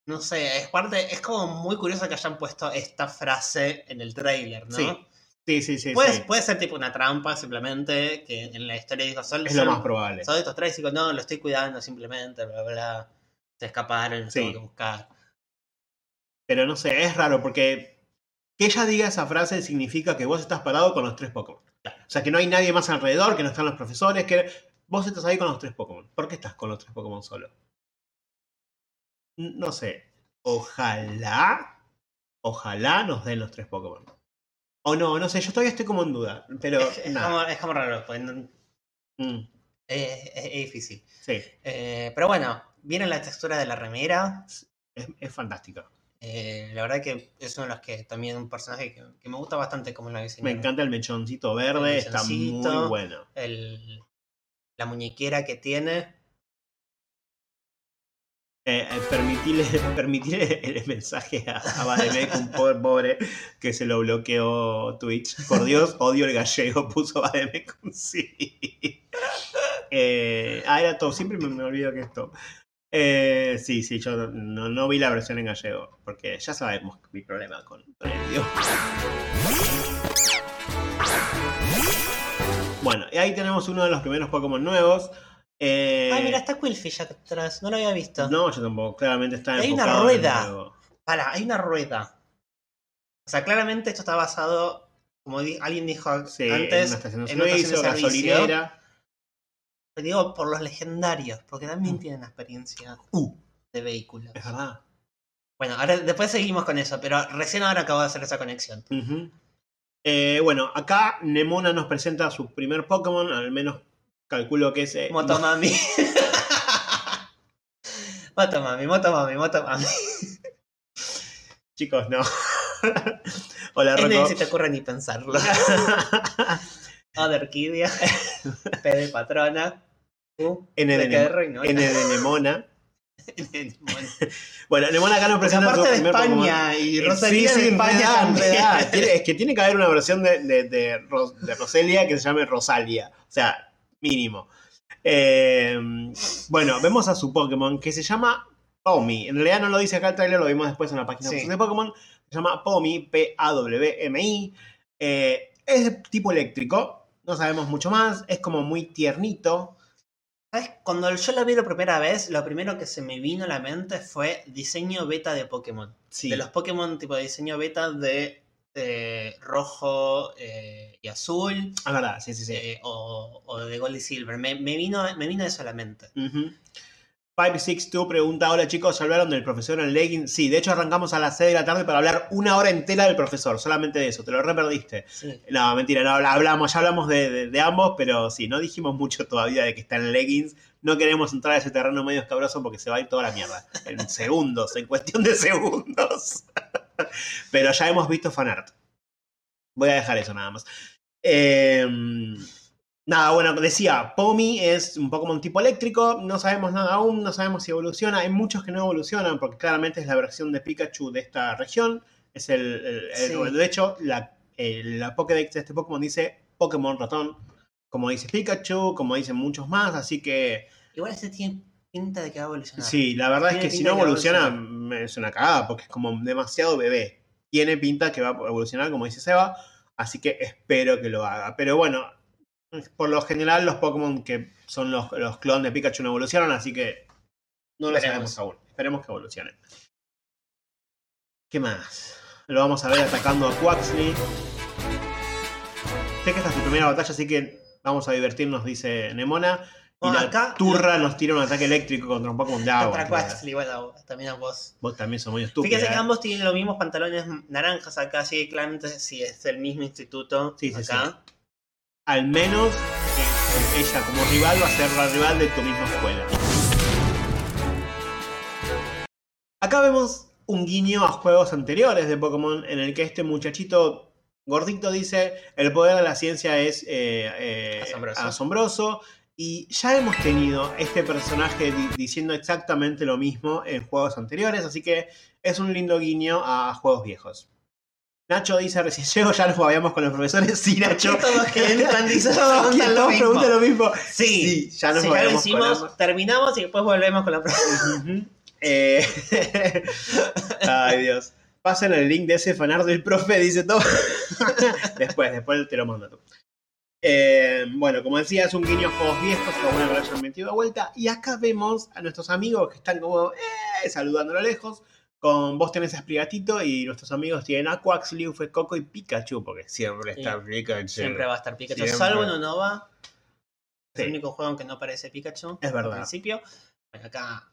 Speaker 1: No sé. Es parte. Es como muy curioso que hayan puesto esta frase en el trailer, ¿no?
Speaker 2: Sí, Sí, sí, sí.
Speaker 1: puede,
Speaker 2: sí.
Speaker 1: puede ser tipo una trampa, simplemente, que en la historia dijo solo.
Speaker 2: Es lo más probable.
Speaker 1: Son estos tres y digo, no, lo estoy cuidando simplemente, bla, bla, bla. Se escaparon, los
Speaker 2: Sí.
Speaker 1: tengo que buscar.
Speaker 2: Pero no sé, es raro porque que ella diga esa frase significa que vos estás parado con los tres Pokémon. O sea, que no hay nadie más alrededor, que no están los profesores, que vos estás ahí con los tres Pokémon. ¿Por qué estás con los tres Pokémon solo? No sé. Ojalá, ojalá nos den los tres Pokémon. O no, no sé, yo todavía estoy como en duda. Pero
Speaker 1: es, es como, es como raro, pues, no-
Speaker 2: Mm,
Speaker 1: es, difícil.
Speaker 2: sí,
Speaker 1: Eh, pero bueno, viene la textura de la remera.
Speaker 2: es, es fantástico.
Speaker 1: Eh, la verdad que es uno de los que también un personaje que, que me gusta bastante como lo
Speaker 2: Me
Speaker 1: diseñaron.
Speaker 2: encanta el mechoncito verde,
Speaker 1: El
Speaker 2: está muy bueno.
Speaker 1: El, la muñequera que tiene.
Speaker 2: Eh, eh, permitirle, permitirle el mensaje a, a Bademec, un pobre, pobre que se lo bloqueó Twitch. Por Dios, odio el gallego, puso Bademec un sí. Eh, ah, era todo, siempre me, me olvido que es todo. Eh, sí, sí, yo no, no vi la versión en gallego, porque ya sabemos mi problema con, con el idioma. Bueno, y ahí tenemos uno de los primeros Pokémon nuevos. Eh,
Speaker 1: Ay, mira, está Quillfish atrás, no lo había visto.
Speaker 2: no, yo tampoco. Claramente está
Speaker 1: Hay una
Speaker 2: en
Speaker 1: rueda. Para, hay una rueda. O sea, claramente esto está basado, como di- alguien dijo
Speaker 2: Sí, en
Speaker 1: antes,
Speaker 2: una estación de
Speaker 1: en una estación de servicio.
Speaker 2: gasolinera.
Speaker 1: Digo por los legendarios, porque también tienen experiencia
Speaker 2: Uh,
Speaker 1: de vehículos.
Speaker 2: es verdad.
Speaker 1: Bueno, ahora después seguimos con eso, pero recién ahora acabo de hacer esa conexión.
Speaker 2: Eh, bueno, acá Nemona nos presenta su primer Pokémon, al menos calculo que es. eh,
Speaker 1: Motomami. Motomami, Motomami, Motomami.
Speaker 2: Chicos, no. Hola,
Speaker 1: Es
Speaker 2: Rocco.
Speaker 1: si te ocurre ni pensarlo. Otherkidia. P de patrona. Uh,
Speaker 2: N de,
Speaker 1: de.
Speaker 2: N de Nemona.
Speaker 1: Bueno,
Speaker 2: Nemona acá nos
Speaker 1: porque
Speaker 2: presenta su
Speaker 1: de
Speaker 2: primer Pokémon.
Speaker 1: España y
Speaker 2: Eh,
Speaker 1: Rosalía
Speaker 2: sí, sí,
Speaker 1: de España.
Speaker 2: Tiene- es que tiene que haber una versión de, de, de Ros- de Roselia que se llame Rosalia. O sea, mínimo. Eh, bueno, vemos a su Pokémon que se llama Pomi. En realidad no lo dice acá el trailer, lo vimos después en la página
Speaker 1: Sí.
Speaker 2: de Pokémon. Se llama Pomi, P-A-W-M-I. Eh, es de tipo eléctrico. No sabemos mucho más. Es como muy tiernito.
Speaker 1: ¿Sabes? Cuando yo la vi la primera vez, lo primero que se me vino a la mente fue diseño beta de Pokémon.
Speaker 2: Sí.
Speaker 1: De los Pokémon tipo de diseño beta de eh, rojo eh, y azul,
Speaker 2: Ah, verdad, sí, sí, sí.
Speaker 1: eh, o, o de Gold y Silver. Me, me vino, me vino eso a la mente.
Speaker 2: Ujú. 562 pregunta, hola chicos, ¿ya hablaron del profesor en legging? Sí, de hecho arrancamos a las 6 de la tarde para hablar una hora entera del profesor, solamente de eso, te lo re perdiste.
Speaker 1: Sí.
Speaker 2: No, mentira, no habla- hablamos, ya hablamos de, de- de ambos, pero sí, no dijimos mucho todavía de que está en leggings. No queremos entrar a ese terreno medio escabroso porque se va a ir toda la mierda. En segundos, en cuestión de segundos. pero ya hemos visto fanart. Voy a dejar eso nada más. Eh, nada, bueno, decía, Pomi es un Pokémon tipo eléctrico, no sabemos nada aún, no sabemos si evoluciona. Hay muchos que no evolucionan porque claramente es la versión de Pikachu de esta región. Es el, el- el-
Speaker 1: Sí.
Speaker 2: de hecho, la, el- la Pokédex de este Pokémon dice Pokémon ratón, como dice Pikachu, como dicen muchos más, así que
Speaker 1: Igual este tiene pinta de que va a evolucionar.
Speaker 2: sí, la verdad es que si no evoluciona
Speaker 1: evolucionar.
Speaker 2: es una cagada porque es como demasiado bebé. Tiene pinta que va a evolucionar, como dice Seba, así que espero que lo haga. Pero bueno, por lo general los Pokémon que son los, los clones de Pikachu no evolucionan, así que no lo
Speaker 1: Esperemos.
Speaker 2: sabemos aún. Esperemos que evolucionen. ¿Qué más? Lo vamos a ver atacando a Quaxley. Sé que esta es su primera batalla, así que vamos a divertirnos, dice Nemona. Y la
Speaker 1: acá-
Speaker 2: turra nos tira un ataque eléctrico contra un Pokémon de agua.
Speaker 1: Contra. Quaxley, bueno, también a vos.
Speaker 2: Vos también sos muy estúpida.
Speaker 1: Fíjense que
Speaker 2: ¿eh?
Speaker 1: ambos tienen los mismos pantalones naranjas acá, así que claramente si es del mismo instituto
Speaker 2: Sí, sí,
Speaker 1: acá.
Speaker 2: Al menos eh, ella como rival va a ser la rival de tu misma escuela. Acá vemos un guiño a juegos anteriores de Pokémon en el que este muchachito gordito dice el poder de la ciencia es eh, eh,
Speaker 1: Asombroso.
Speaker 2: asombroso. Y ya hemos tenido este personaje di- diciendo exactamente lo mismo en juegos anteriores, así que es un lindo guiño a juegos viejos. Nacho dice, recién llego, ya nos babeamos con los profesores. Sí, Nacho.
Speaker 1: Todos que
Speaker 2: Todos
Speaker 1: preguntan lo mismo.
Speaker 2: preguntan lo mismo.
Speaker 1: Sí,
Speaker 2: Sí, ya nos
Speaker 1: Sí, ya lo
Speaker 2: con
Speaker 1: hicimos,
Speaker 2: ambos.
Speaker 1: terminamos y después volvemos con la próxima.
Speaker 2: Eh, Ay, Dios. Pasen el link de ese fanart del profe, dice todo. después, después te lo mando tú. Eh, bueno, como decía, es un guiño a juegos viejos que alguna vez hayan metido de vuelta. Y acá vemos a nuestros amigos que están como eh, saludando a lo lejos. Con vos tenés a Sprigatito y nuestros amigos tienen a Quaxly, Uffe Coco y Pikachu, porque siempre está. Pikachu.
Speaker 1: Siempre va a estar Pikachu.
Speaker 2: Siempre.
Speaker 1: Salvo en Unova. Es
Speaker 2: Sí.
Speaker 1: el único juego en que no aparece Pikachu.
Speaker 2: Es verdad.
Speaker 1: Al principio. Bueno, acá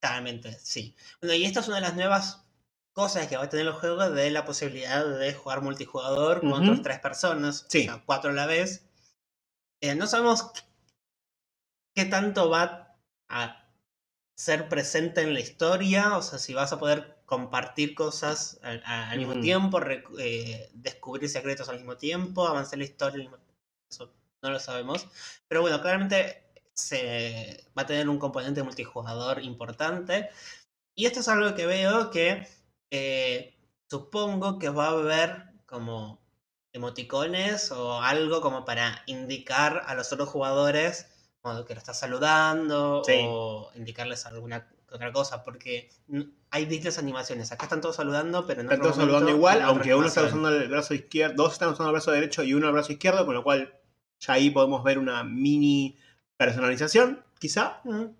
Speaker 1: claramente sí. Bueno, y esta es una de las nuevas cosas que va a tener el juego de la posibilidad de jugar multijugador con otras tres personas.
Speaker 2: Sí.
Speaker 1: O sea, cuatro a la vez. Eh, no sabemos qué tanto va a ser presente en la historia, o sea, si vas a poder compartir cosas al, mismo
Speaker 2: Ujú.
Speaker 1: tiempo, eh, descubrir secretos al mismo tiempo, avanzar la historia al mismo tiempo. Eso no lo sabemos. Pero bueno, claramente se va a tener un componente multijugador importante. Y esto es algo que veo que eh, supongo que va a haber como emoticones o algo como para indicar a los otros jugadores como que lo está saludando
Speaker 2: Sí.
Speaker 1: o indicarles alguna otra cosa, porque hay distintas animaciones. Acá están todos saludando, pero en
Speaker 2: Están todos saludando igual, aunque uno está usando el brazo izquierdo, dos están usando el brazo derecho y uno el brazo izquierdo, con lo cual ya ahí podemos ver una mini personalización, quizá.
Speaker 1: Ujú.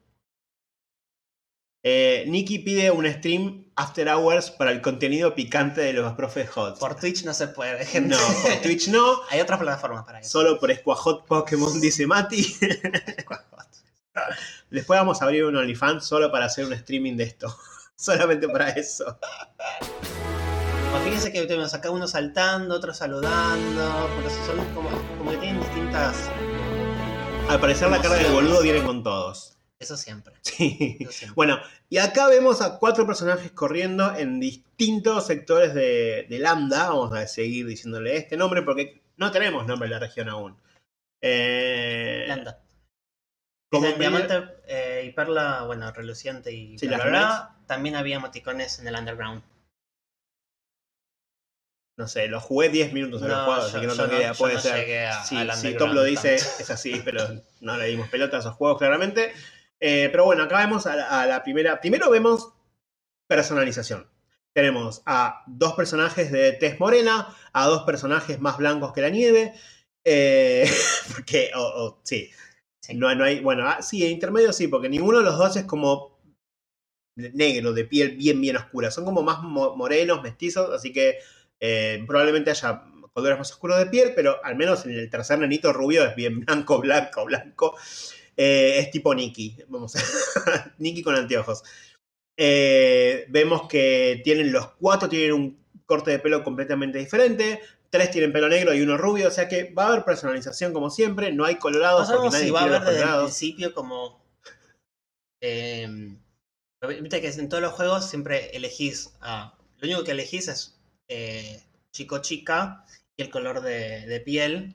Speaker 2: Eh, Nikki pide un stream after hours para el contenido picante de los profes hot.
Speaker 1: Por Twitch no se puede, gente.
Speaker 2: no, por Twitch no,
Speaker 1: Hay otras plataformas para eso.
Speaker 2: solo por Squajot Pokémon, dice Mati. Después vamos a abrir un OnlyFans solo para hacer un streaming de esto. Solamente para eso.
Speaker 1: Fíjense que tenemos acá uno saltando, otro saludando, pero son como, como que tienen distintas.
Speaker 2: Al parecer la cara del boludo viene con todos.
Speaker 1: Eso siempre.
Speaker 2: Sí.
Speaker 1: Eso siempre.
Speaker 2: Bueno, y acá vemos a cuatro personajes corriendo en distintos sectores de, de Lambda. Vamos a seguir diciéndole este nombre porque no tenemos nombre de la región aún. Eh,
Speaker 1: Lambda.
Speaker 2: Como medio-
Speaker 1: diamante eh, y perla, bueno, reluciente y
Speaker 2: Sí,
Speaker 1: bla, bla, bla. También había emoticones en el underground.
Speaker 2: No sé, lo jugué 10 minutos en el
Speaker 1: No,
Speaker 2: juego,
Speaker 1: yo-
Speaker 2: así que no tengo
Speaker 1: no-
Speaker 2: idea. Puede
Speaker 1: no
Speaker 2: ser.
Speaker 1: a-
Speaker 2: Sí,
Speaker 1: al
Speaker 2: sí, Tom lo dice,
Speaker 1: tanto.
Speaker 2: es así, pero no le dimos pelota a esos juegos claramente. Eh, pero bueno, acá vemos a la, a la primera. Primero vemos personalización. Tenemos a dos personajes de tez morena, a dos personajes más blancos que la nieve. eh, porque, o- sí,
Speaker 1: Sí.
Speaker 2: No, no hay. Bueno, ah, sí, en intermedio sí, porque ninguno de los dos es como negro, de piel bien, bien oscura. Son como más mo- morenos, mestizos, así que eh, probablemente haya colores más oscuros de piel, pero al menos en el tercer nenito rubio es bien blanco, blanco, blanco. Eh, es tipo Nicky, vamos a Nicky con anteojos. Eh, vemos que tienen los cuatro tienen un corte de pelo completamente diferente. Tres tienen pelo negro y uno rubio, o sea que va a haber personalización como siempre. No hay colorados
Speaker 1: No
Speaker 2: porque nadie
Speaker 1: si va a haber desde el principio como. Eh, Viste que en todos los juegos siempre elegís. a- lo único que elegís es eh, chico chica y el color de, de piel.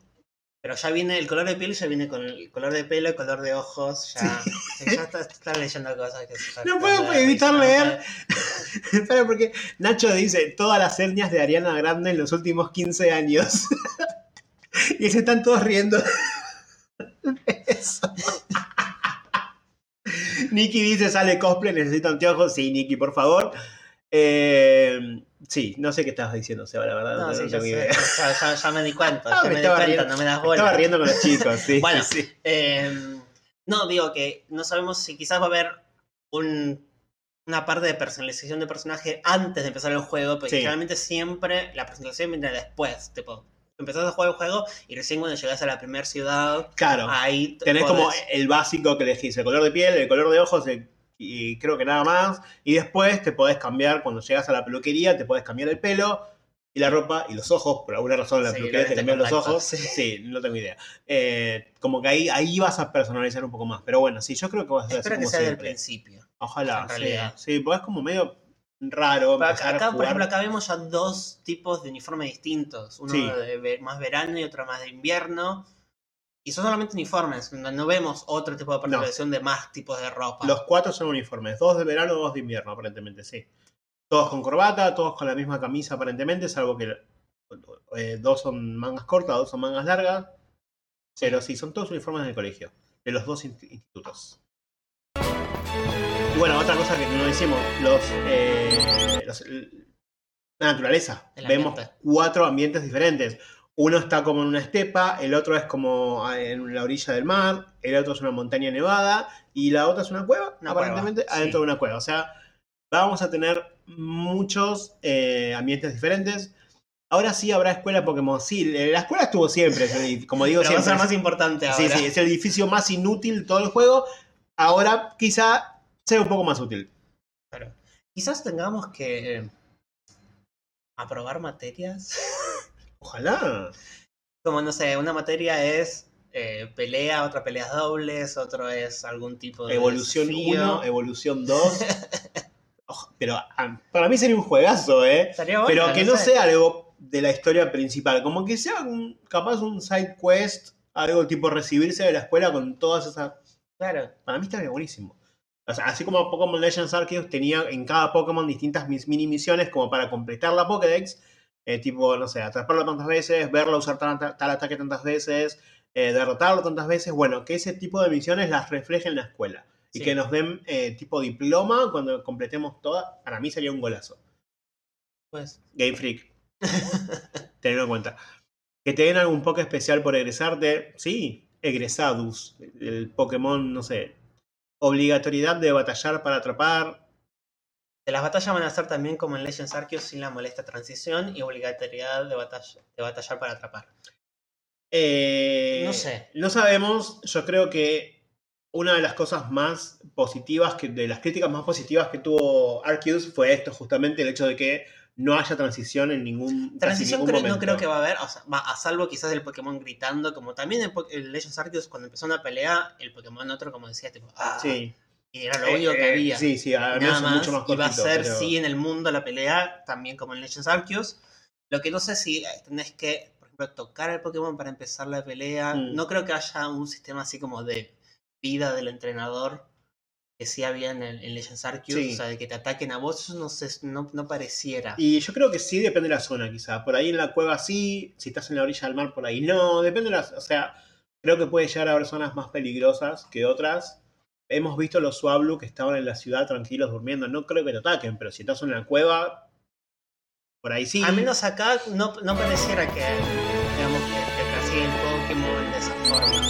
Speaker 1: Pero ya viene, el color de piel ya viene con el color de pelo, el color de ojos. Ya, ya está, está leyendo cosas que se-
Speaker 2: No puedo evitar leer. Espera, porque Nacho dice todas las etnias de Ariana Grande en los últimos 15 años. y se están todos riendo. Eso. Nikki dice, sale cosplay, necesito anteojos. Sí, Nikki, por favor. Eh, sí, no sé qué estabas diciendo, Seba, la verdad.
Speaker 1: No,
Speaker 2: no
Speaker 1: sí,
Speaker 2: tengo
Speaker 1: ya, sé, ya, ya- ya me di cuenta,
Speaker 2: Ah,
Speaker 1: ya
Speaker 2: me
Speaker 1: me di cuenta,
Speaker 2: riendo-
Speaker 1: no me das bola.
Speaker 2: Estaba riendo con los chicos, sí.
Speaker 1: Bueno.
Speaker 2: sí.
Speaker 1: Eh, no, digo que no sabemos si quizás va a haber un- una parte de personalización de personaje antes de empezar el juego, porque
Speaker 2: Sí.
Speaker 1: generalmente siempre la presentación viene después. Tipo, empezás a jugar el juego y recién cuando llegas a la primera ciudad,
Speaker 2: Claro.
Speaker 1: ahí
Speaker 2: Tenés como el básico que elegís, el color de piel, el color de ojos el- y creo que nada más. Y después te podés cambiar, cuando llegas a la peluquería, te podés cambiar el pelo y la ropa y los ojos. Por alguna razón la
Speaker 1: Sí,
Speaker 2: peluquería te cambian los ojos.
Speaker 1: sí.
Speaker 2: Sí. no tengo idea. Eh, como que ahí, ahí vas a personalizar un poco más. Pero bueno, sí, yo creo que vas a así
Speaker 1: Espero que
Speaker 2: como
Speaker 1: sea del
Speaker 2: siempre.
Speaker 1: principio.
Speaker 2: Ojalá,
Speaker 1: en
Speaker 2: sí. Sí, porque es como medio raro.
Speaker 1: Acá, por ejemplo, acá vemos ya dos tipos de uniformes distintos. Uno
Speaker 2: Sí.
Speaker 1: de más verano y otro más de invierno. Y son solamente uniformes. No, no vemos otro tipo de personalización de más tipos de ropa.
Speaker 2: Los cuatro son uniformes, dos de verano, dos de invierno, aparentemente, sí. Todos con corbata, todos con la misma camisa, aparentemente, salvo que eh, dos son mangas cortas, dos son mangas largas. Pero sí, son todos uniformes del colegio, de los dos inst- institutos. Y bueno, otra cosa que no decimos, los, eh, los- la naturaleza. Vemos cuatro ambientes diferentes. Uno está como en una estepa, el otro es como ah, en la orilla del mar, el otro es una montaña nevada y la otra es una cueva,
Speaker 1: Una
Speaker 2: aparentemente,
Speaker 1: cueva,
Speaker 2: adentro
Speaker 1: sí.
Speaker 2: de una cueva. O sea, vamos a tener muchos eh, ambientes diferentes. Ahora sí habrá escuela Pokémon. Sí, la escuela estuvo siempre, como digo
Speaker 1: Pero va a
Speaker 2: siempre.
Speaker 1: ser más importante
Speaker 2: Sí,
Speaker 1: ahora.
Speaker 2: sí, es el edificio más inútil de todo el juego. Ahora quizá sea un poco más útil.
Speaker 1: Claro. Quizás tengamos que eh, aprobar materias.
Speaker 2: Ojalá.
Speaker 1: Como, no sé, una materia es eh, pelea, otra peleas dobles, otro es algún tipo de
Speaker 2: Evolución
Speaker 1: desafío.
Speaker 2: 1, evolución 2. Ojo, Pero para mí sería un juegazo, ¿eh?
Speaker 1: Bueno,
Speaker 2: Pero que no
Speaker 1: sé.
Speaker 2: sea algo de la historia principal. Como que sea un- capaz un side quest, algo tipo recibirse de la escuela con todas esas.
Speaker 1: Claro.
Speaker 2: Para mí estaría buenísimo. O sea, así como Pokémon Legends Arceus tenía en cada Pokémon distintas mini misiones como para completar la Pokédex. Eh, tipo, no sé, atraparlo tantas veces, verlo usar tal, tal ataque tantas veces, eh, derrotarlo tantas veces. Bueno, que ese tipo de misiones las reflejen en la escuela. Y
Speaker 1: Sí.
Speaker 2: que nos den eh, tipo diploma cuando completemos todas. Para mí sería un golazo.
Speaker 1: Pues,
Speaker 2: Game Freak. Tenerlo en cuenta. Que te den algún Poké especial por egresarte. Sí, egresadus. El Pokémon, no sé. Obligatoriedad de batallar para atrapar.
Speaker 1: De las batallas van a ser también como en Legends Arceus sin la molesta transición y obligatoriedad de, batalla, de batallar para atrapar.
Speaker 2: Eh,
Speaker 1: No sé.
Speaker 2: No sabemos. Yo creo que una de las cosas más positivas, que, de las críticas más positivas que tuvo Arceus fue esto, justamente el hecho de que no haya transición en ningún
Speaker 1: Transición
Speaker 2: ningún
Speaker 1: creo- no
Speaker 2: momento.
Speaker 1: creo que va a haber, o sea, va- a salvo quizás del Pokémon gritando, como también en Legends Arceus cuando empezó una pelea, el Pokémon otro como decía, tipo, ah,
Speaker 2: Sí.
Speaker 1: Y era lo único
Speaker 2: Eh,
Speaker 1: que
Speaker 2: eh,
Speaker 1: había.
Speaker 2: Sí, sí, menos
Speaker 1: Nada más,
Speaker 2: mucho más
Speaker 1: y va a
Speaker 2: cortito,
Speaker 1: ser,
Speaker 2: pero-
Speaker 1: sí, en el mundo la pelea, también como en Legends Arceus. Lo que no sé si eh, tenés que, por ejemplo, tocar al Pokémon para empezar la pelea.
Speaker 2: Mm.
Speaker 1: No creo que haya un sistema así como de vida del entrenador que sí había en, Legends Arceus,
Speaker 2: Sí.
Speaker 1: o sea, de que te ataquen a vos, eso no, sé, no, no pareciera.
Speaker 2: Y yo creo que sí depende de la zona, quizá. Por ahí en la cueva sí, si estás en la orilla del mar, por ahí no. Depende de las. O sea, creo que puede llegar a haber zonas más peligrosas que otras. Hemos visto los Suablu que estaban en la ciudad tranquilos durmiendo. No creo que te ataquen, pero si estás en la cueva, por ahí sí.
Speaker 1: Al menos acá no, no pareciera que, digamos, que te persigue el Pokémon de esa forma.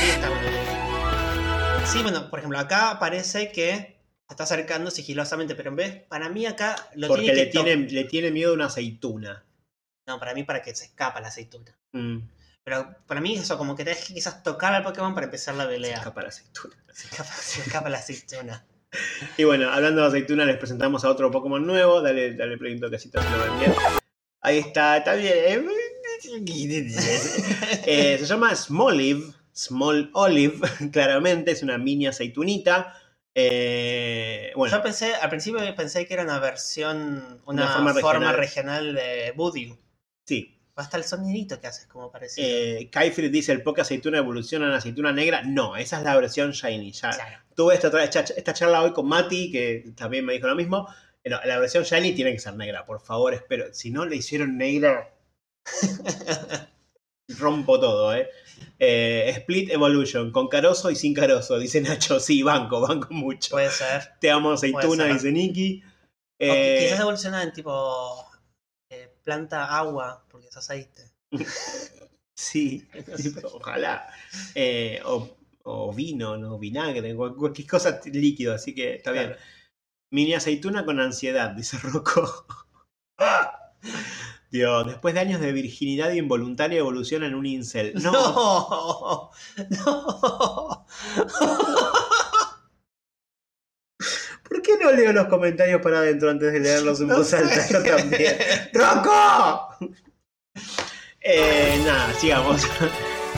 Speaker 1: Sí, está bueno. Sí, bueno, por ejemplo, acá parece que se está acercando sigilosamente, pero en vez, para mí acá lo
Speaker 2: porque
Speaker 1: tiene
Speaker 2: le
Speaker 1: que
Speaker 2: tiene, le tiene miedo a una aceituna.
Speaker 1: No, para mí para que se escapa la aceituna.
Speaker 2: Mm,
Speaker 1: Pero para mí eso, como que tenés que quizás tocar al Pokémon para empezar la
Speaker 2: se
Speaker 1: pelea.
Speaker 2: escapa la aceituna.
Speaker 1: Se escapa, se escapa la aceituna.
Speaker 2: Y bueno, hablando de aceituna, les presentamos a otro Pokémon nuevo. Dale, dale play un toquecito si lo ven bien. Ahí está, está bien. Eh, se llama Smolive, Small Olive, claramente, es una mini aceitunita. Eh, bueno,
Speaker 1: Yo pensé, al principio pensé que era una versión, una,
Speaker 2: Una forma
Speaker 1: forma,
Speaker 2: regional.
Speaker 1: regional. de Budew.
Speaker 2: sí.
Speaker 1: Hasta el sonidito que haces como parecido.
Speaker 2: Eh, dice: el Poké aceituna evoluciona en aceituna negra. No, esa es la versión Shiny. Ya
Speaker 1: Claro.
Speaker 2: tuve esta, esta, esta charla hoy con Mati, que también me dijo lo mismo. La versión Shiny tiene que ser negra, por favor, espero. Si no le hicieron negra, rompo todo, ¿eh? Eh, Split Evolution, con carozo y sin carozo, dice Nacho. Sí, banco, banco mucho.
Speaker 1: Puede ser.
Speaker 2: Te amo aceituna, dice Nikki.
Speaker 1: O
Speaker 2: Eh,
Speaker 1: qui- quizás evoluciona en tipo planta agua, porque es aceite.
Speaker 2: sí, ojalá. Eh, o, o vino, no, vinagre, cual- cualquier cosa líquido, así que está bien. Mini aceituna con ansiedad, dice Rocco. Dios, después de años de virginidad involuntaria evoluciona en un incel. No,
Speaker 1: No, no.
Speaker 2: ¿Por qué no leo los comentarios para adentro antes de leerlos en
Speaker 1: No
Speaker 2: voz alta? Yo también. ¡Rocco! Eh, nada, sigamos.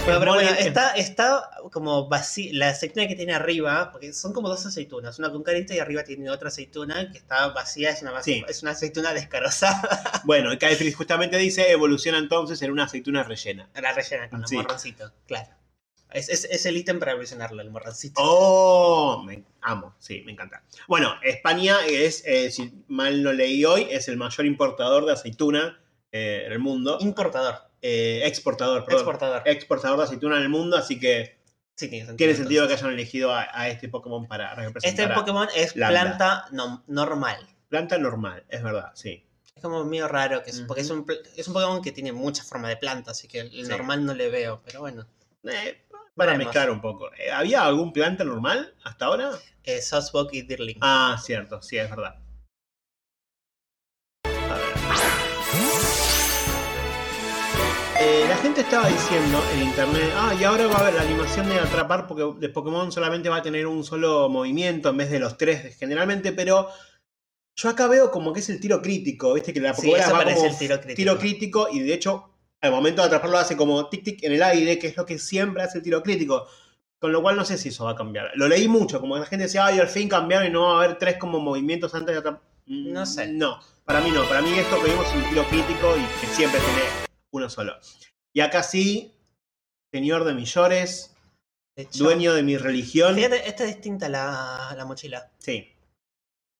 Speaker 1: Bueno, pero bueno,
Speaker 2: Smoliv-
Speaker 1: está, está como vacía. La aceituna que tiene arriba, porque son como dos aceitunas, una con carita y arriba tiene otra aceituna que está vacía, es una,
Speaker 2: Sí.
Speaker 1: es una aceituna descarosada.
Speaker 2: Bueno, Kaifrid justamente dice, evoluciona entonces en una aceituna rellena.
Speaker 1: La rellena con el
Speaker 2: Sí.
Speaker 1: morroncito, claro. Es, es, es el ítem para evolucionarlo, el morroncito.
Speaker 2: ¡Oh! Me amo, sí, me encanta. Bueno, España es, eh, si mal no leí hoy, es el mayor importador de aceituna eh, en el mundo.
Speaker 1: Importador,
Speaker 2: Eh, exportador, perdón.
Speaker 1: exportador.
Speaker 2: Exportador de aceituna en el mundo, así que
Speaker 1: Sí, tiene sentido.
Speaker 2: tiene sentido que hayan elegido a, a este Pokémon para representar
Speaker 1: Este Pokémon es
Speaker 2: Lambda.
Speaker 1: planta no- normal.
Speaker 2: planta normal, es verdad, sí.
Speaker 1: Es como medio raro, que es, porque es un, es un Pokémon que tiene mucha forma de planta, así que el
Speaker 2: Sí.
Speaker 1: normal no le veo, pero bueno.
Speaker 2: Eh, para
Speaker 1: Veremos.
Speaker 2: mezclar un poco. Eh, ¿Había algún planta normal hasta ahora?
Speaker 1: Eh, Sosbok y Dirling.
Speaker 2: Ah, cierto, sí, es verdad. A ver. Eh, la gente estaba diciendo en internet, ah, y ahora va a haber la animación de atrapar porque de Pokémon solamente va a tener un solo movimiento en vez de los tres generalmente, pero yo acá veo como que es el tiro crítico, viste que la
Speaker 1: Sí,
Speaker 2: Pokébola
Speaker 1: eso
Speaker 2: va como
Speaker 1: el tiro crítico.
Speaker 2: tiro crítico y de hecho al momento de atraparlo hace como tic tic en el aire, que es lo que siempre hace el tiro crítico. Con lo cual no sé si eso va a cambiar. Lo leí mucho, como la gente decía, ay, al fin cambiaron y no va a haber tres como movimientos antes de atrapar. Mm,
Speaker 1: No sé.
Speaker 2: No, para mí no. Para mí esto que vimos es un tiro crítico y que siempre tiene uno solo. Y acá sí, señor de millores,
Speaker 1: De hecho,
Speaker 2: dueño de mi religión.
Speaker 1: Fíjate, esta es distinta la, la mochila.
Speaker 2: Sí.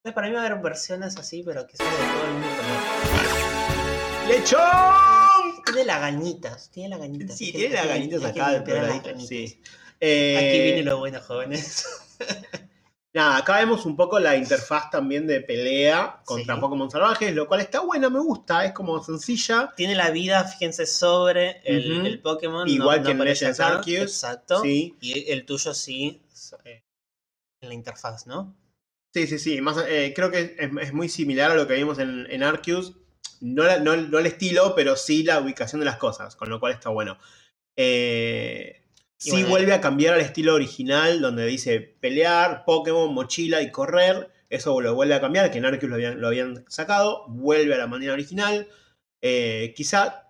Speaker 1: Para mí va a haber versiones así, pero que sean de todo el color.
Speaker 2: ¡Lechón!
Speaker 1: Tiene lagañitas, tiene lagañitas.
Speaker 2: Sí, tiene
Speaker 1: que
Speaker 2: acá de
Speaker 1: ganitas.
Speaker 2: sí. Eh,
Speaker 1: Aquí viene lo bueno, jóvenes.
Speaker 2: Nada, acá vemos un poco la interfaz también de pelea contra
Speaker 1: Sí.
Speaker 2: Pokémon salvajes, lo cual está buena, me gusta, es como sencilla.
Speaker 1: Tiene la vida, fíjense, sobre el, Pokémon.
Speaker 2: Igual
Speaker 1: no-
Speaker 2: que
Speaker 1: no
Speaker 2: en Legends. Arceus.
Speaker 1: Exacto.
Speaker 2: Sí,
Speaker 1: Y el tuyo sí, eh, en la interfaz, ¿no?
Speaker 2: sí, sí, sí. Más, eh, creo que es, es muy similar a lo que vimos en, en Arceus. No, la- no- no el estilo, pero sí la ubicación de las cosas, con lo cual está bueno. Eh, sí
Speaker 1: bueno,
Speaker 2: vuelve a cambiar al estilo original, donde dice pelear, Pokémon, mochila y correr. Eso lo vuelve a cambiar, que en Arceus lo habían, lo habían sacado. Vuelve a la manera original. Eh, quizá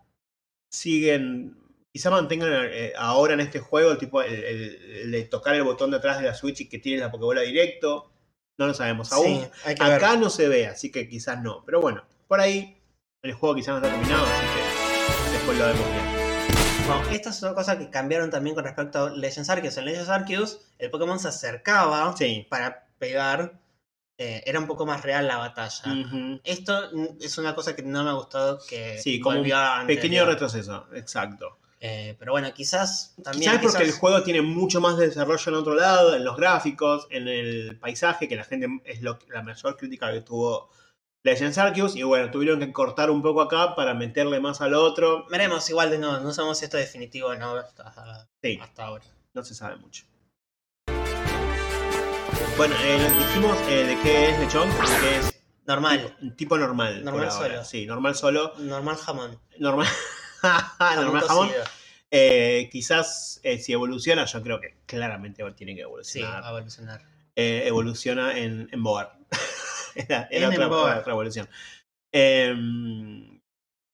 Speaker 2: siguen. Quizá mantengan eh, ahora en este juego el tipo el, el- el de tocar el botón de atrás de la Switch y que tiene la Pokébola directo. No lo sabemos aún.
Speaker 1: Sí, ver.
Speaker 2: Acá no se ve, así que quizás no. Pero bueno, por ahí el juego quizás no está terminado, así que después lo vemos bien.
Speaker 1: No, esta es una cosa que cambiaron también con respecto a Legends Arceus. En Legends Arceus, el Pokémon se acercaba
Speaker 2: Sí.
Speaker 1: para pegar. eh, era un poco más real la batalla. Esto es una cosa que no me ha gustado que
Speaker 2: Sí, como un Pequeño retroceso, exacto.
Speaker 1: Eh, pero bueno, quizás también.
Speaker 2: Quizás porque el juego tiene mucho más desarrollo en otro lado, en los gráficos, en el paisaje, que la gente es lo, la mayor crítica que tuvo Legends Arceus. Y bueno, tuvieron que cortar un poco acá para meterle más al otro.
Speaker 1: Veremos, igual de nuevo, no sabemos si esto es definitivo no hasta,
Speaker 2: Sí,
Speaker 1: hasta ahora.
Speaker 2: no se sabe mucho. Bueno, eh, dijimos eh, de qué es lechón, de qué es
Speaker 1: Normal,
Speaker 2: un tipo normal.
Speaker 1: Normal solo.
Speaker 2: Sí, normal solo.
Speaker 1: normal jamón.
Speaker 2: Normal, normal
Speaker 1: Jamón
Speaker 2: jamón.
Speaker 1: cocido.
Speaker 2: Eh, quizás eh, si evoluciona, yo creo que claramente tiene que
Speaker 1: Sí,
Speaker 2: evolucionar.
Speaker 1: va a evolucionar.
Speaker 2: evoluciona en, en Bogar. era era otra, otra evolución. Em,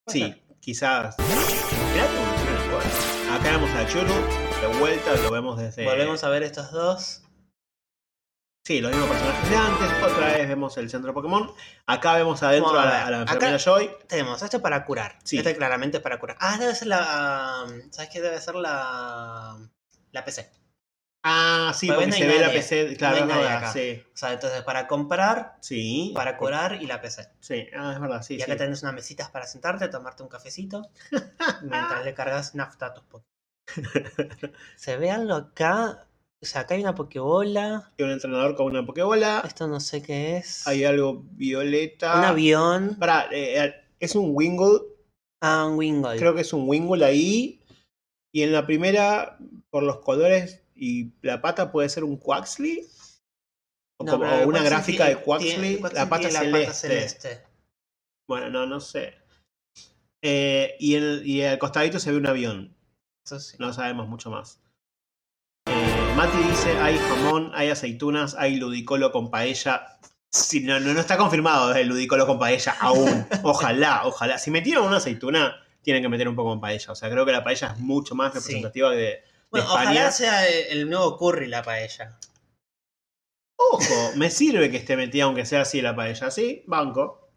Speaker 2: sí, quizás. Mirá que. Acá vemos a Churu, de vuelta, lo vemos desde.
Speaker 1: Volvemos a ver estos dos.
Speaker 2: Sí, los mismos personajes de antes. Otra vez vemos el centro Pokémon. Acá vemos adentro a
Speaker 1: a
Speaker 2: la, a la
Speaker 1: Acá-
Speaker 2: Joy.
Speaker 1: Tenemos este para curar.
Speaker 2: Sí.
Speaker 1: Este claramente es para curar. Ah, debe ser la. ¿Sabes qué? Debe ser la. La PC.
Speaker 2: Ah, sí, porque
Speaker 1: no
Speaker 2: se ve la. PC. Claro,
Speaker 1: No hay
Speaker 2: es
Speaker 1: nadie
Speaker 2: verdad,
Speaker 1: acá.
Speaker 2: sí.
Speaker 1: O sea, entonces para comprar,
Speaker 2: Sí.
Speaker 1: para curar y la PC.
Speaker 2: Sí, ah, es verdad, sí.
Speaker 1: y
Speaker 2: sí.
Speaker 1: acá tenés unas mesitas para sentarte, tomarte un cafecito, mientras le cargas nafta a tus Pokémon. ¿Se ve algo acá? O sea, acá hay una Pokébola.
Speaker 2: Hay un entrenador con una Pokébola.
Speaker 1: Esto no sé qué es.
Speaker 2: Hay algo violeta.
Speaker 1: Un avión.
Speaker 2: Pará, eh, es un Wingull.
Speaker 1: Ah, un Wingull.
Speaker 2: Creo que es un Wingull ahí. Y en la primera, por los colores y la pata, puede ser un Quaxley. O,
Speaker 1: No,
Speaker 2: como- una
Speaker 1: Quaxley
Speaker 2: gráfica
Speaker 1: tiene-
Speaker 2: de Quaxley.
Speaker 1: tiene-
Speaker 2: la pata celeste.
Speaker 1: la pata celeste.
Speaker 2: Bueno, no, no sé. Eh, y, el, y al costadito se ve un avión.
Speaker 1: Eso sí.
Speaker 2: No sabemos mucho más. Eh, Mati dice, hay jamón, hay aceitunas, hay ludicolo con paella. Sí, no, no, no está confirmado el ludicolo con paella aún. Ojalá, ojalá. Si metieron una aceituna, tienen que meter un poco con paella. O sea, creo que la paella es mucho más
Speaker 1: Sí.
Speaker 2: representativa de, de
Speaker 1: Bueno,
Speaker 2: España.
Speaker 1: ojalá sea el el nuevo curry la paella.
Speaker 2: Ojo, me sirve que esté metida aunque sea así la paella. Sí, banco.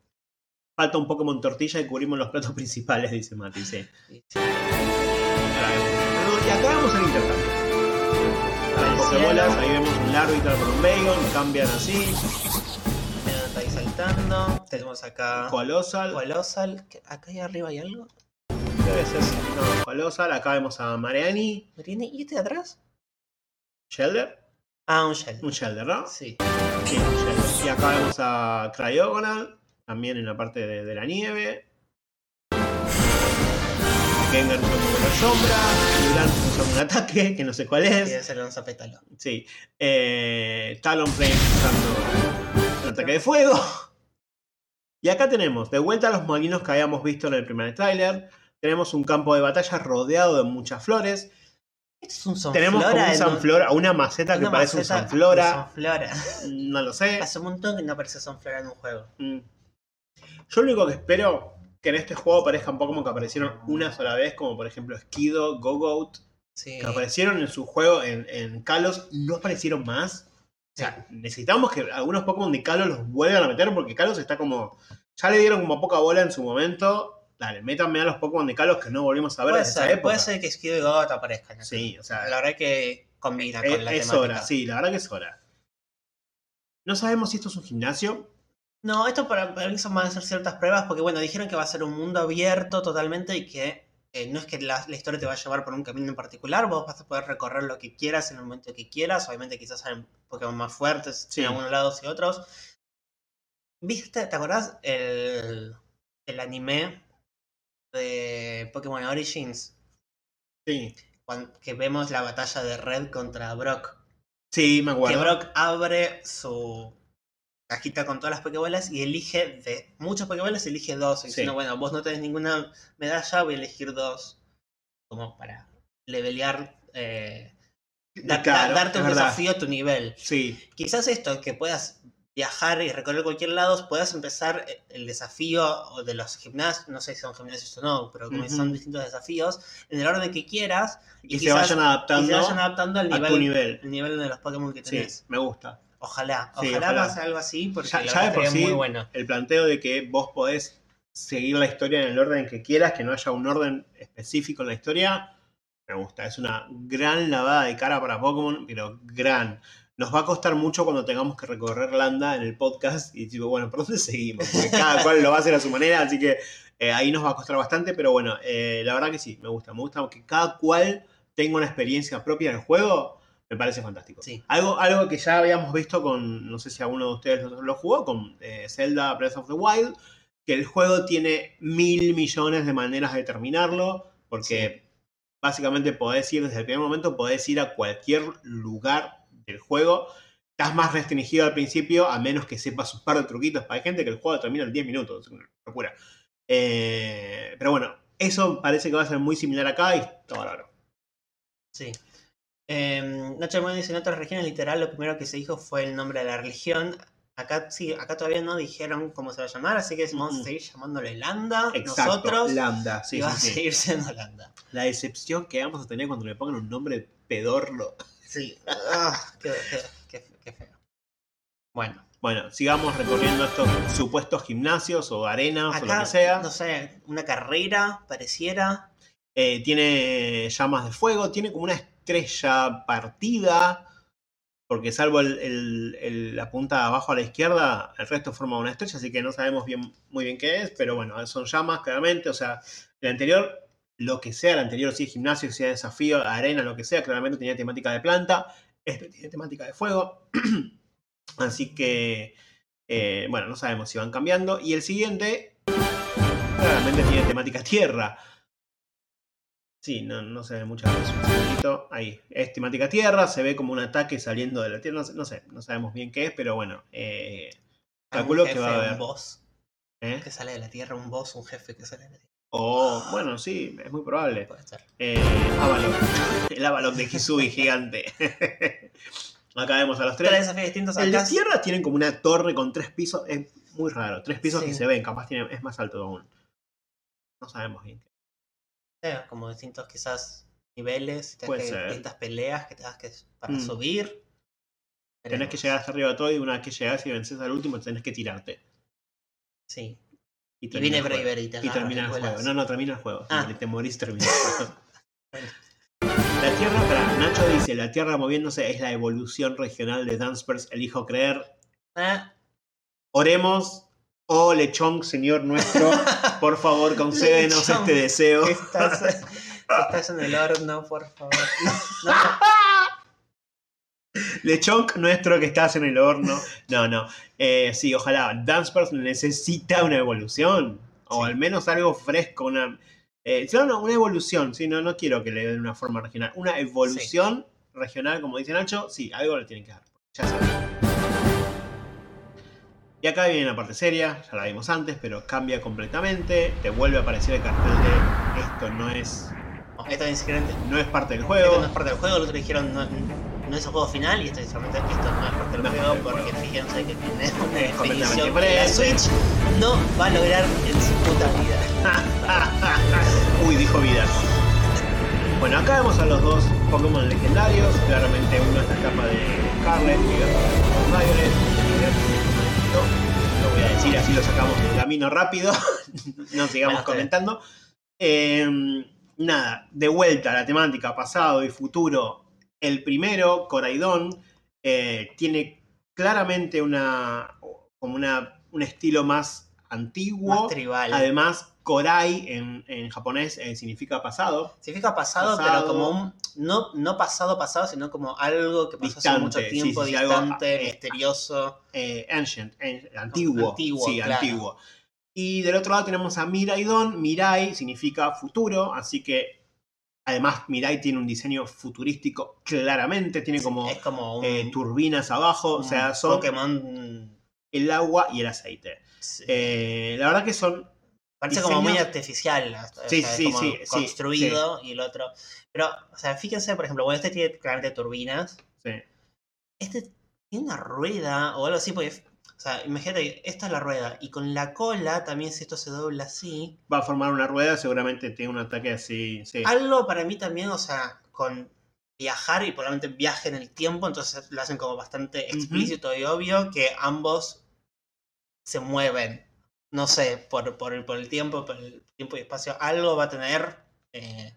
Speaker 2: Falta un Pokémon tortilla y cubrimos los platos principales, dice Mati, sí. Bueno, y acá al intercambio. Hay Pokébolas, ahí vemos un Larvitar con un Bagon, cambian así.
Speaker 1: Mira, está ahí saltando. Tenemos acá
Speaker 2: Colosal,
Speaker 1: Colosal. ¿Qué- ¿Acá ahí arriba hay algo?
Speaker 2: Debe ser, Colosal, acá vemos a Mariani,
Speaker 1: ¿Tiene- ¿Y este de atrás?
Speaker 2: Shelder,
Speaker 1: Ah, un shell.
Speaker 2: un Shelder, ¿no?
Speaker 1: Sí.
Speaker 2: Sí, un Shelder. Y acá vemos a Cryogonal, también en la parte de, de la nieve. Gengar usando la sombra, Durant usando un ataque, que no sé cuál es.
Speaker 1: un.
Speaker 2: Sí. Eh, Talonflame usando un ataque de fuego. Y acá tenemos, de vuelta a los molinos que habíamos visto en el primer tráiler. Tenemos un campo de batalla rodeado de muchas flores.
Speaker 1: Esto es un Sonflora.
Speaker 2: tenemos como un Sanflora, una maceta que parece un
Speaker 1: maceta
Speaker 2: Sanflora.
Speaker 1: de Sonflora.
Speaker 2: No lo sé.
Speaker 1: Hace un montón que no aparece Sonflora en un juego.
Speaker 2: Mm. Yo lo único que espero que en este juego aparezcan Pokémon que aparecieron una sola vez, como por ejemplo Skido, Gogoat,
Speaker 1: Sí.
Speaker 2: que aparecieron en su juego en, en Kalos, no aparecieron más. O sea, necesitamos que algunos Pokémon de Kalos los vuelvan a meter porque Kalos está como. Ya le dieron como poca bola en su momento. Dale, métanme a los Pokémon de Kalos que no volvimos a ver
Speaker 1: puede,
Speaker 2: desde esa
Speaker 1: ser,
Speaker 2: época.
Speaker 1: puede ser que Skid y Gogot aparezcan.
Speaker 2: Sí, o sea,
Speaker 1: La verdad que combina
Speaker 2: es,
Speaker 1: con la
Speaker 2: es
Speaker 1: temática.
Speaker 2: hora, sí, la verdad que es hora. No sabemos si esto es un gimnasio.
Speaker 1: No, esto para, para mí son van a ser ciertas pruebas porque, bueno, dijeron que va a ser un mundo abierto totalmente y que eh, no es que la, la historia te va a llevar por un camino en particular, vos vas a poder recorrer lo que quieras en el momento que quieras, obviamente quizás hay Pokémon más fuertes
Speaker 2: Sí.
Speaker 1: en algunos lados y otros. ¿Viste, te acordás el, el anime de Pokémon Origins?
Speaker 2: Sí.
Speaker 1: Cuando, que vemos la batalla de Red contra Brock.
Speaker 2: Sí, me
Speaker 1: Que
Speaker 2: acuerdo.
Speaker 1: Brock abre su cajita con todas las Pokébolas y elige de muchos Pokébolas, elige dos. Diciendo,
Speaker 2: Sí.
Speaker 1: bueno, vos no tenés ninguna medalla, voy a elegir dos. Como para levelear, eh, da-
Speaker 2: Claro,
Speaker 1: da- darte un desafío a tu nivel.
Speaker 2: Sí,
Speaker 1: Quizás esto, que puedas viajar y recorrer cualquier lado, puedas empezar eh, el desafío de los gimnasios, no sé si son gimnasios o no, pero como son distintos desafíos, en el orden que quieras.
Speaker 2: y, se
Speaker 1: quizás-
Speaker 2: vayan
Speaker 1: y
Speaker 2: adaptando
Speaker 1: se vayan adaptando al
Speaker 2: a
Speaker 1: nivel,
Speaker 2: tu nivel.
Speaker 1: el nivel de los Pokémon que
Speaker 2: Sí,
Speaker 1: tenés.
Speaker 2: me gusta.
Speaker 1: Ojalá,
Speaker 2: Sí,
Speaker 1: ojalá,
Speaker 2: ojalá.
Speaker 1: pase algo así porque
Speaker 2: Ya-
Speaker 1: la
Speaker 2: ya
Speaker 1: verdad
Speaker 2: de por
Speaker 1: estaría
Speaker 2: sí,
Speaker 1: muy bueno.
Speaker 2: El planteo de que vos podés seguir la historia en el orden que quieras, que no haya un orden específico en la historia, Me gusta. Es una gran lavada de cara para Pokémon, pero gran. Nos va a costar mucho cuando tengamos que recorrer Landa en el podcast y tipo, bueno, ¿por dónde seguimos? Porque cada cual lo va a hacer a su manera, así que eh, ahí nos va a costar bastante, pero bueno, eh, la verdad que sí, me gusta. Me gusta que cada cual tenga una experiencia propia en el juego. Me parece fantástico.
Speaker 1: Sí.
Speaker 2: Algo, algo que ya habíamos visto con, no sé si alguno de ustedes lo, lo jugó, con eh, Zelda Breath of the Wild, que el juego tiene mil millones de maneras de terminarlo, porque básicamente podés ir desde el primer momento, podés ir a cualquier lugar del juego. Estás más restringido al principio, a menos que sepas un par de truquitos. Hay gente que el juego termina en 10 minutos, es una locura. Eh, pero bueno, eso parece que va a ser muy similar acá y está bárbaro.
Speaker 1: Sí. Eh, Nacho Hermano dice, en otras regiones literal lo primero que se dijo fue el nombre de la religión. Acá sí, acá todavía no dijeron cómo se va a llamar, así que vamos a
Speaker 2: Mm.
Speaker 1: seguir llamándole Landa
Speaker 2: Exacto,
Speaker 1: nosotros.
Speaker 2: Lambda, sí,
Speaker 1: y va
Speaker 2: sí,
Speaker 1: a seguir siendo Landa.
Speaker 2: La decepción que vamos a tener cuando le pongan un nombre pedorlo.
Speaker 1: Sí. Ah, qué, qué- qué- feo. Bueno,
Speaker 2: Bueno, sigamos recorriendo estos supuestos gimnasios o arenas o lo que sea.
Speaker 1: no sé, una carrera pareciera.
Speaker 2: Eh, tiene llamas de fuego, tiene como una estrella partida. Porque salvo el- el- el- la punta de abajo a la izquierda, el resto forma una estrella, así que no sabemos bien, muy bien qué es, pero bueno, son llamas claramente. O sea, el anterior, lo que sea, el anterior, si es gimnasio, si es desafío, arena, lo que sea, claramente tenía temática de planta. Este tiene temática de fuego. así que, eh, bueno, no sabemos si van cambiando. Y el siguiente, claramente tiene temática tierra. Sí, no, no se ve mucha segundito. Ahí. Es temática tierra, se ve como un ataque saliendo de la tierra. No, sé- no sé, no sabemos bien qué es, pero bueno. eh, calculo que va a haber.
Speaker 1: Un boss
Speaker 2: ¿eh?
Speaker 1: que sale de la tierra, un boss, un jefe que sale de la tierra.
Speaker 2: O, bueno, sí, es muy probable.
Speaker 1: Puede ser.
Speaker 2: Eh, Avalon. El Avalon de Hisui gigante. Acá vemos a los
Speaker 1: Tres
Speaker 2: tres.
Speaker 1: desafíos distintos
Speaker 2: El de tierra tienen como una torre con tres pisos. Es muy raro. Tres pisos
Speaker 1: Sí.
Speaker 2: que se ven. Capaz tiene, es más alto aún. No sabemos bien.
Speaker 1: Eh, como distintos quizás niveles,
Speaker 2: Puede
Speaker 1: que,
Speaker 2: ser.
Speaker 1: distintas peleas que tengas que para
Speaker 2: Mm.
Speaker 1: subir.
Speaker 2: Tenés
Speaker 1: Veremos.
Speaker 2: que llegar hasta arriba de todo y una vez que llegás y vences al último tenés que tirarte.
Speaker 1: Sí.
Speaker 2: Y,
Speaker 1: Y
Speaker 2: termina
Speaker 1: viene
Speaker 2: el juego.
Speaker 1: Braver y te
Speaker 2: Y
Speaker 1: agarra
Speaker 2: termina el
Speaker 1: y
Speaker 2: juego.
Speaker 1: vuelas.
Speaker 2: No, no, termina el juego.
Speaker 1: Ah.
Speaker 2: Te morís, termina el juego. La Tierra, para Nacho dice, la Tierra moviéndose es la evolución regional de Danspers, elijo creer.
Speaker 1: Ah,
Speaker 2: Oremos, oh lechón, Señor nuestro, por favor concédenos
Speaker 1: Lechón.
Speaker 2: este deseo.
Speaker 1: estás, estás en el horno, por favor. No, no,
Speaker 2: Lechón nuestro que estás en el horno. No, no. Eh, sí, ojalá. Danspers necesita una evolución. O
Speaker 1: Sí.
Speaker 2: al menos algo fresco. Una, eh, una evolución. Sí, no, no quiero que le den una forma regional. Una evolución regional, como dice Nacho. Sí, algo le tienen que dar. Ya saben. Y acá viene la parte seria. Ya la vimos antes, pero cambia completamente. Te vuelve a aparecer el cartel de esto no es,
Speaker 1: no, esto es diferente.
Speaker 2: no es parte del
Speaker 1: Esto
Speaker 2: juego.
Speaker 1: no es parte del juego, el otro dijeron no, no es el juego final y esto solamente esto no es
Speaker 2: No
Speaker 1: juego
Speaker 2: parte del
Speaker 1: porque fíjense que tiene una definición que la. Switch no va a lograr en su puta vida.
Speaker 2: Uy, dijo vidas. Bueno, acá vemos a los dos Pokémon legendarios. Claramente uno es la capa de Scarlet y otro es Violet. Lo voy a decir, así lo sacamos del camino rápido. no sigamos
Speaker 1: Bueno,
Speaker 2: comentando. Eh, nada, de vuelta a la temática pasado y futuro. El primero, Coraidon, eh, tiene claramente una, como una, un estilo más antiguo.
Speaker 1: Más tribal.
Speaker 2: Además, Korai en, en japonés eh, significa pasado.
Speaker 1: Significa pasado,
Speaker 2: Pasado.
Speaker 1: pero como un. No, no pasado, pasado, sino como algo que pasó hace mucho tiempo,
Speaker 2: sí, sí, algo,
Speaker 1: distante,
Speaker 2: eh,
Speaker 1: misterioso.
Speaker 2: eh, ancient, antiguo.
Speaker 1: Antiguo,
Speaker 2: sí,
Speaker 1: claro.
Speaker 2: antiguo. Y del otro lado tenemos a Miraidon. Mirai significa futuro, así que además Mirai tiene un diseño futurístico claramente. Tiene como
Speaker 1: es como un,
Speaker 2: eh, turbinas abajo, o sea, son
Speaker 1: Pokémon.
Speaker 2: el agua y el aceite.
Speaker 1: sí,
Speaker 2: Eh, la verdad que son
Speaker 1: Parece como muy artificial. o
Speaker 2: Sí,
Speaker 1: sea, es como
Speaker 2: sí, sí,
Speaker 1: construido y el otro. Pero, o sea, fíjense, por ejemplo, bueno, este tiene claramente turbinas.
Speaker 2: sí,
Speaker 1: Este tiene una rueda o algo así, porque. O sea, imagínate, que esta es la rueda. Y con la cola, también si esto se dobla así.
Speaker 2: va a formar una rueda, seguramente tiene un ataque así. Sí.
Speaker 1: Algo para mí también, o sea, con viajar y probablemente viaje en el tiempo, entonces lo hacen como bastante explícito y obvio que ambos se mueven. No sé, por, por el tiempo, por el tiempo y espacio, algo va a tener eh,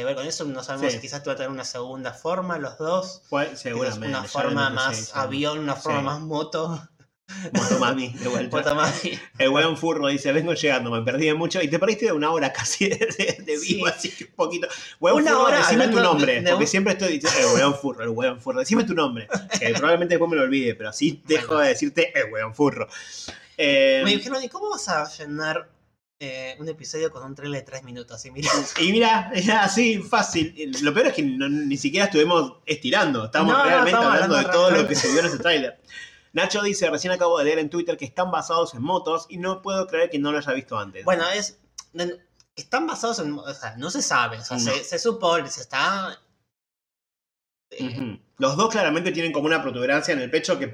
Speaker 1: que ver con eso. No sabemos
Speaker 2: Sí.
Speaker 1: si quizás te va a tener una segunda forma, los dos.
Speaker 2: Pues, seguramente.
Speaker 1: Una forma más
Speaker 2: sí,
Speaker 1: avión, una forma
Speaker 2: Sí.
Speaker 1: más moto.
Speaker 2: Motomami, de vuelta.
Speaker 1: Moto
Speaker 2: El weón furro dice, vengo llegando, me perdí de mucho. Y te perdiste de una hora casi de, de- de vivo,
Speaker 1: Sí.
Speaker 2: así que un poquito. Weón
Speaker 1: Una
Speaker 2: furro,
Speaker 1: hora
Speaker 2: decime tu nombre.
Speaker 1: de
Speaker 2: porque
Speaker 1: un-
Speaker 2: siempre estoy diciendo, el weón furro, el weón furro. Decime tu nombre. Que probablemente después me lo olvide, pero así dejo
Speaker 1: Bueno.
Speaker 2: de decirte el weón furro. Eh,
Speaker 1: Me dijeron, ¿y cómo vas a llenar eh, un episodio con un trailer de 3 minutos? Y mira,
Speaker 2: y mira, era así, fácil. Lo peor es que no- ni siquiera estuvimos estirando. Estamos
Speaker 1: No, no,
Speaker 2: realmente
Speaker 1: estamos
Speaker 2: hablando de todo lo que se vio en ese tráiler. Nacho dice, recién acabo de leer en Twitter que están basados en motos y no puedo creer que no lo haya visto antes.
Speaker 1: bueno, es. Están basados en. O sea, no se sabe. O sea,
Speaker 2: No.
Speaker 1: se, se supone, se está. eh.
Speaker 2: Los dos claramente tienen como una protuberancia en el pecho que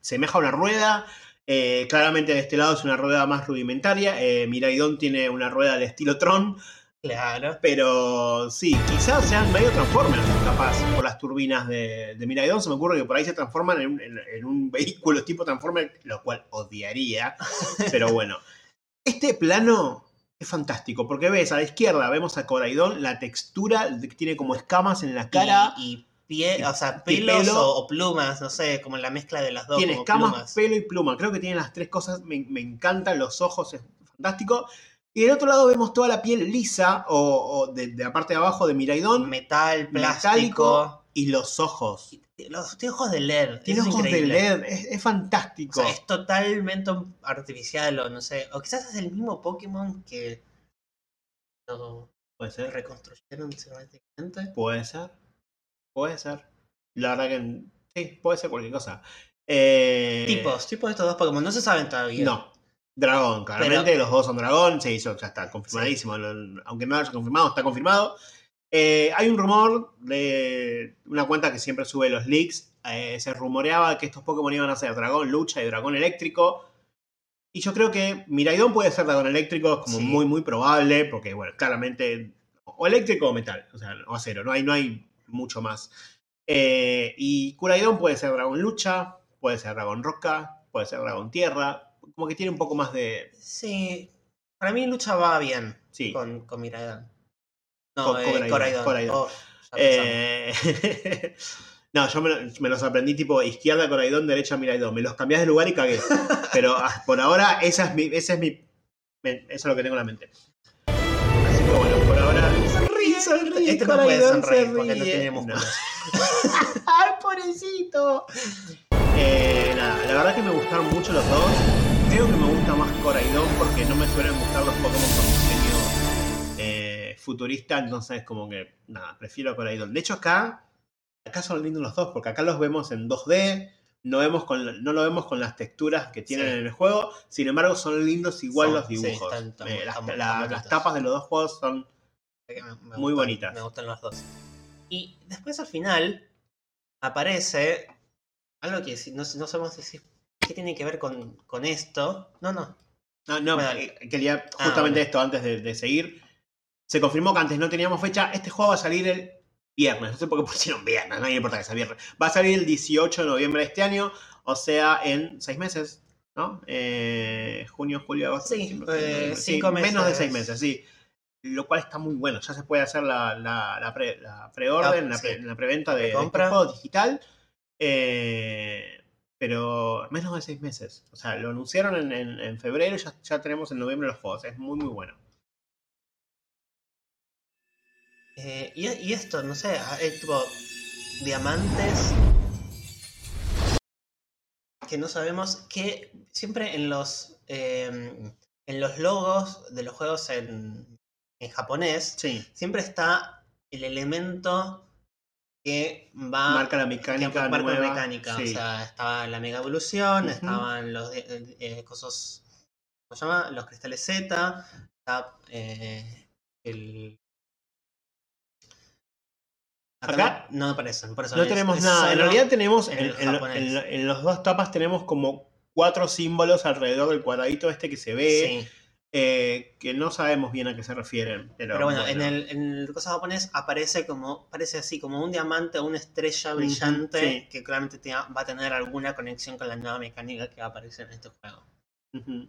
Speaker 2: semeja a una rueda. Eh, claramente de este lado es una rueda más rudimentaria. Eh, Miraidon tiene una rueda del estilo Tron.
Speaker 1: Claro.
Speaker 2: Pero sí, quizás sean medio Transformers, capaz, por las turbinas de, de Miraidon. Se me ocurre que por ahí se transforman en un, en- en un vehículo tipo Transformer, lo cual odiaría. Pero bueno. Este plano es fantástico, porque ves a la izquierda, vemos a Coraidon, la textura de que tiene como escamas en la cara.
Speaker 1: Y, y pie, o sea, pelos
Speaker 2: pelo.
Speaker 1: o, o plumas, no sé, como la mezcla de las dos.
Speaker 2: tiene escamas,
Speaker 1: plumas.
Speaker 2: pelo y pluma. Creo que tiene las tres cosas. Me, me encantan los ojos, es fantástico. Y del otro lado vemos toda la piel lisa, o, o de, de la parte de abajo de Miraidon,
Speaker 1: Metal, plástico.
Speaker 2: y los ojos.
Speaker 1: Los, tiene ojos de LED.
Speaker 2: Tiene ojos de. LED, es, es
Speaker 1: O
Speaker 2: fantástico.
Speaker 1: sea, es totalmente artificial o no sé. O quizás es el mismo Pokémon que
Speaker 2: Puede ser,
Speaker 1: reconstruyeron cinemáticamente.
Speaker 2: puede ser, puede ser. La verdad que sí, puede ser cualquier cosa. Eh,
Speaker 1: Tipos, tipos de estos dos Pokémon. No se saben todavía.
Speaker 2: No. Dragón, claramente los dos son dragón, se hizo, ya está confirmadísimo. Aunque no haya confirmado, está confirmado. Eh, hay un rumor de una cuenta que siempre sube los leaks. eh, se rumoreaba que estos Pokémon iban a ser dragón lucha y dragón eléctrico. Y yo creo que Miraidon puede ser dragón eléctrico, es como
Speaker 1: Sí.
Speaker 2: muy, muy probable, porque, bueno, claramente, o eléctrico o metal, o sea, o acero, no hay, no hay mucho más. Eh, y Curaidon puede ser dragón lucha, puede ser dragón roca, puede ser dragón tierra, como que tiene un poco más de.
Speaker 1: Sí. Para mí lucha va bien
Speaker 2: Sí.
Speaker 1: con, con Miraidon. No, eh,
Speaker 2: Coraidon.
Speaker 1: Oh.
Speaker 2: Eh, no, yo me, lo- me los aprendí tipo izquierda Coraidon, derecha Miraidon. Me los cambiás de lugar y cagué. Pero ah, por ahora, esa es mi, ese es mi. Eso es lo que tengo en la mente. Así que bueno. Sonríe, sonríe.
Speaker 1: Este no puede sonreír
Speaker 2: se
Speaker 1: porque no tiene músculos.
Speaker 2: ¡Ay, pobrecito! Eh, nada, la verdad que me gustaron mucho los dos. Creo que me gusta más Coraidon porque no me suelen gustar los Pokémon con diseño eh, futurista, entonces como que, nada, prefiero Coraidon. De hecho acá, acá son lindos los dos porque acá los vemos en 2D, no, vemos con, no lo vemos con las texturas que tienen
Speaker 1: Sí.
Speaker 2: en el juego, sin embargo son lindos igual
Speaker 1: Son,
Speaker 2: los
Speaker 1: sí,
Speaker 2: dibujos.
Speaker 1: están- están-
Speaker 2: Eh, las,
Speaker 1: están-
Speaker 2: la-
Speaker 1: están
Speaker 2: las
Speaker 1: bonitos.
Speaker 2: tapas de los dos juegos son...
Speaker 1: que me- me
Speaker 2: Muy
Speaker 1: gustan-
Speaker 2: bonitas.
Speaker 1: Me gustan los dos. Y después al final aparece algo que si- no, no sabemos decir qué tiene que ver con, con esto. No, no.
Speaker 2: No, no,
Speaker 1: Bueno.
Speaker 2: eh, quería
Speaker 1: Ah,
Speaker 2: justamente
Speaker 1: bueno.
Speaker 2: esto antes de, de seguir. Se confirmó que antes no teníamos fecha. Este juego va a salir el viernes. No sé por qué pusieron viernes, no me importa que sea viernes. Va a salir el 18 de noviembre de este año, o sea, en seis meses, ¿no? Eh, junio, julio, agosto.
Speaker 1: Sí, eh,
Speaker 2: noviembre.
Speaker 1: cinco
Speaker 2: Menos de
Speaker 1: meses.
Speaker 2: seis meses, sí. Lo cual está muy bueno. Ya se puede hacer la, la, la pre- la preorden,
Speaker 1: La-
Speaker 2: la, pre- la preventa de, de este
Speaker 1: Precompra.
Speaker 2: juego digital. Eh, pero menos de seis meses. O sea, lo anunciaron en, en- en febrero y ya, ya tenemos en noviembre los juegos. Es muy, muy bueno.
Speaker 1: Eh, y, y esto, no sé, hay tipo diamantes que no sabemos que siempre en los eh, en los logos de los juegos en, en japonés
Speaker 2: Sí.
Speaker 1: siempre está el elemento que va
Speaker 2: marca la
Speaker 1: que
Speaker 2: mecánica
Speaker 1: marca
Speaker 2: nueva.
Speaker 1: mecánica.
Speaker 2: Sí.
Speaker 1: O sea, estaba la mega evolución, estaban los eh, eh, cosos, ¿cómo se llama? Los cristales Z, está eh, el...
Speaker 2: Acá
Speaker 1: no, no aparecen, por eso
Speaker 2: no
Speaker 1: es-
Speaker 2: tenemos
Speaker 1: es
Speaker 2: nada. En realidad tenemos,
Speaker 1: en
Speaker 2: en los dos tapas tenemos como cuatro símbolos alrededor del cuadradito este que se ve,
Speaker 1: Sí,
Speaker 2: eh, que no sabemos bien a qué se refieren. Pero,
Speaker 1: pero bueno, en el, en el cosa japonés aparece como, parece así, como un diamante o una estrella brillante
Speaker 2: sí.
Speaker 1: que claramente va a tener alguna conexión con la nueva mecánica que va a aparecer en este juego.
Speaker 2: Ujú.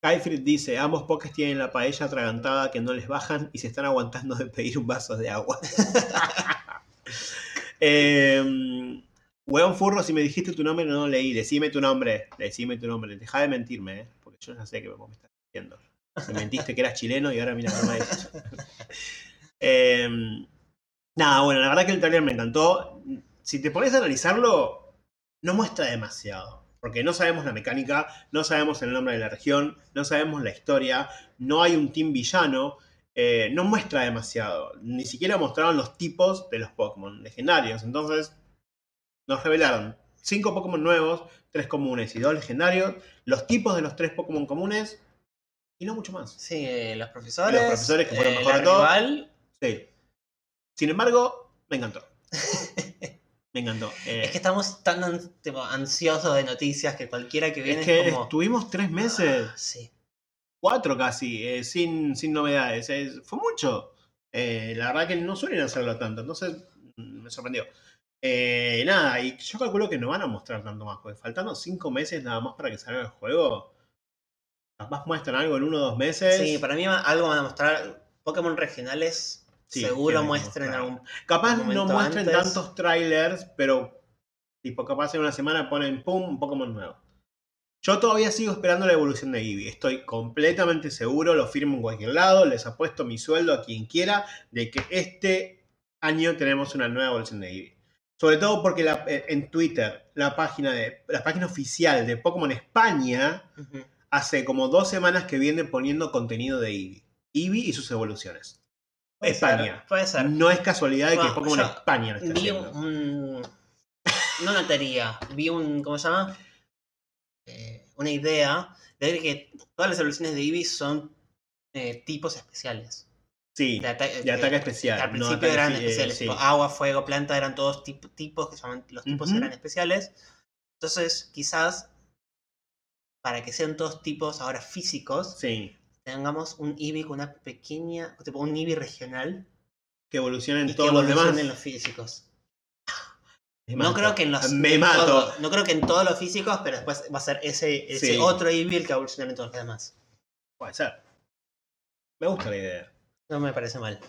Speaker 2: Kaifrid dice, ambos pokés tienen la paella atragantada que no les bajan y se están aguantando de pedir un vaso de agua. eh, Weón Furro, si me dijiste tu nombre no lo leí. Decime tu nombre. Decime tu nombre. Deja de mentirme, ¿eh? porque yo ya sé que me estás diciendo. Me mentiste que eras chileno y ahora mira cómo es. eh, nada, bueno, la verdad que el trailer me encantó. Si te pones a analizarlo, no muestra demasiado. Porque no sabemos la mecánica, no sabemos el nombre de la región, no sabemos la historia, no hay un team villano. Eh, no muestra demasiado. Ni siquiera mostraron los tipos de los Pokémon legendarios. Entonces, nos revelaron cinco Pokémon nuevos, tres comunes y dos legendarios, los tipos de los tres Pokémon comunes y no mucho más.
Speaker 1: Sí, eh, los profesores.
Speaker 2: Los profesores que fueron
Speaker 1: eh,
Speaker 2: mejor todo.
Speaker 1: rival.
Speaker 2: Sí. Sin embargo, me encantó. Me encantó. Eh,
Speaker 1: Es que estamos tan ansiosos de noticias que cualquiera que viene
Speaker 2: es
Speaker 1: es,
Speaker 2: que
Speaker 1: como.
Speaker 2: estuvimos tres meses,
Speaker 1: Ah, sí.
Speaker 2: cuatro casi, eh, sin, sin novedades. Es- fue mucho. La verdad que no suelen hacerlo tanto, entonces mm, me sorprendió. Nada, y yo calculo que no van a mostrar tanto más, porque faltando cinco meses nada más para que salga el juego. Capaz muestran algo en uno o dos meses.
Speaker 1: Sí, para mí algo van a mostrar. Pokémon regionales
Speaker 2: Sí,
Speaker 1: seguro muestren
Speaker 2: mostrar.
Speaker 1: algún.
Speaker 2: Capaz no muestren
Speaker 1: antes.
Speaker 2: tantos trailers, pero tipo capaz en una semana ponen pum, un Pokémon nuevo. Yo todavía sigo esperando la evolución de Eevee. Estoy completamente seguro, lo firmo en cualquier lado, les apuesto mi sueldo a quien quiera de que este año tenemos una nueva evolución de Eevee. Sobre todo porque la- eh, en Twitter, la página, de, la página oficial de Pokémon España. Hace como dos semanas que viene poniendo contenido de Eevee. Eevee y sus evoluciones.
Speaker 1: Puede
Speaker 2: España.
Speaker 1: ser, puede ser.
Speaker 2: No es casualidad de que
Speaker 1: Bueno,
Speaker 2: Pokémon
Speaker 1: yo
Speaker 2: España lo esté
Speaker 1: Vi un. No una teoría, vi un. ¿Cómo se llama? Eh, una idea de ver que todas las evoluciones de Eevee son eh, tipos especiales.
Speaker 2: Sí,
Speaker 1: De, ata-
Speaker 2: de ataque especial.
Speaker 1: que al
Speaker 2: no
Speaker 1: principio eran
Speaker 2: eh,
Speaker 1: especiales.
Speaker 2: sí.
Speaker 1: agua, fuego, planta, eran todos tip- tipos que se llaman. Los tipos eran especiales. Entonces, quizás. Para que sean todos tipos ahora físicos,
Speaker 2: Sí,
Speaker 1: tengamos un Eevee con una pequeña. Tipo un Eevee regional.
Speaker 2: que evolucionen
Speaker 1: Y que
Speaker 2: todos los demás.
Speaker 1: evolucionen los físicos.
Speaker 2: Me
Speaker 1: No
Speaker 2: mato.
Speaker 1: creo que en los.
Speaker 2: Me
Speaker 1: en
Speaker 2: mato.
Speaker 1: todo- no creo que en todos los físicos, pero después va a ser ese, ese
Speaker 2: Sí.
Speaker 1: otro Eevee el que va a evolucionar en todos los demás.
Speaker 2: Puede ser. Me gusta la idea.
Speaker 1: No me parece mal.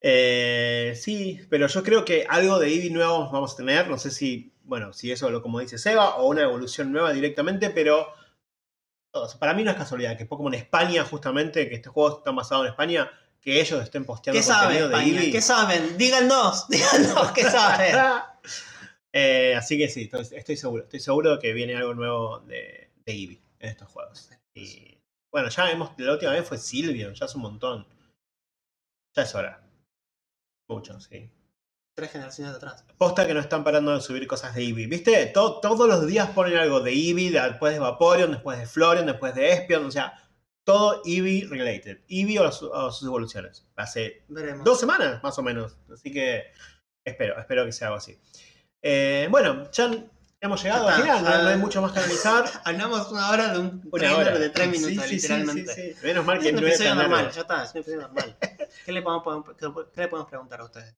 Speaker 2: Eh, sí, pero yo creo que algo de Eevee nuevo vamos a tener. No sé si, bueno, si eso lo como dice Seba, o una evolución nueva directamente, pero o sea, para mí no es casualidad que Pokémon España, justamente, que este juego está basado en España, que ellos estén posteando
Speaker 1: ¿Qué saben,
Speaker 2: de? Eevee.
Speaker 1: ¿Qué saben? Díganos, díganos, ¿qué saben?
Speaker 2: Eh, así que sí, estoy, estoy seguro. Estoy seguro de que viene algo nuevo de, de Eevee en estos juegos. Y bueno, ya hemos, la última vez fue Silvion, ya es un montón. Ya es hora. Mucho, sí.
Speaker 1: Tres generaciones atrás.
Speaker 2: Posta que no están parando de subir cosas de Eevee. ¿Viste? To- todos los días ponen algo de Eevee, de- después de Vaporeon, después de Florian, después de Espion, o sea, todo Eevee related. Eevee o, o sus evoluciones. Hace
Speaker 1: Veremos.
Speaker 2: dos semanas, más o menos. Así que espero, espero que sea algo así. Eh, bueno, ya hemos llegado al final, no, no hay mucho más que analizar.
Speaker 1: Hablamos una hora de un
Speaker 2: Una hora.
Speaker 1: de tres minutos,
Speaker 2: sí,
Speaker 1: literalmente.
Speaker 2: sí, sí. Menos mal
Speaker 1: Es
Speaker 2: que no tan
Speaker 1: normal, ya está, es un episodio normal. ¿Qué le podemos, qué le podemos preguntar a ustedes?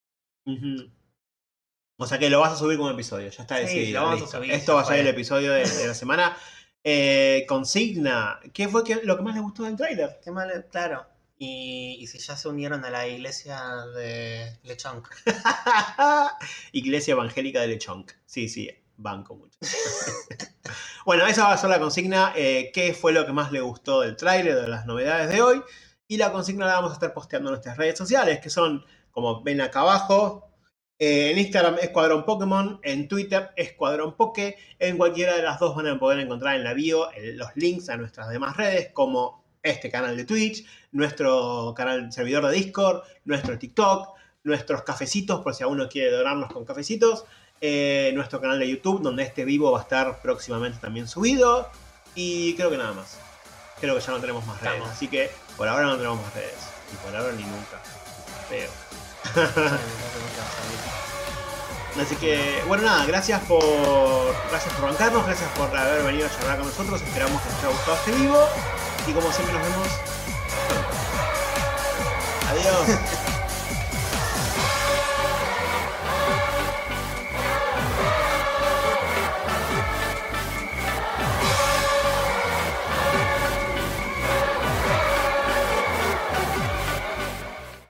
Speaker 2: O sea que lo vas a subir como episodio, ya está
Speaker 1: Sí,
Speaker 2: decidido.
Speaker 1: lo vamos a subir,
Speaker 2: Esto va a ser el episodio de, de la semana. Eh, consigna, ¿qué fue que- lo que más les gustó del tráiler?
Speaker 1: Qué claro. Y, y si ya se unieron a la iglesia de Lechonk.
Speaker 2: Iglesia Evangélica de Lechonk. Sí, sí, banco mucho. bueno, esa va a ser la consigna. eh, ¿Qué fue lo que más le gustó del tráiler, de las novedades de hoy? Y la consigna la vamos a estar posteando en nuestras redes sociales, que son, como ven acá abajo, eh, en Instagram Escuadrón Pokémon, en Twitter Escuadrón Poke, en cualquiera de las dos van a poder encontrar en la bio el- los links a nuestras demás redes, como este canal de Twitch, nuestro canal servidor de Discord, nuestro TikTok, nuestros cafecitos, por si alguno quiere donarnos con cafecitos, eh, nuestro canal de YouTube, donde este vivo va a estar próximamente también subido, y creo que nada más. Creo que ya no tenemos más redes,
Speaker 1: Estamos.
Speaker 2: así que por ahora no tenemos más redes, y por ahora ni nunca. Feo. Así que, bueno, nada, gracias por gracias por bancarnos, gracias por haber venido a charlar con nosotros. Esperamos que os haya gustado este vivo. Y como siempre nos vemos. Adiós.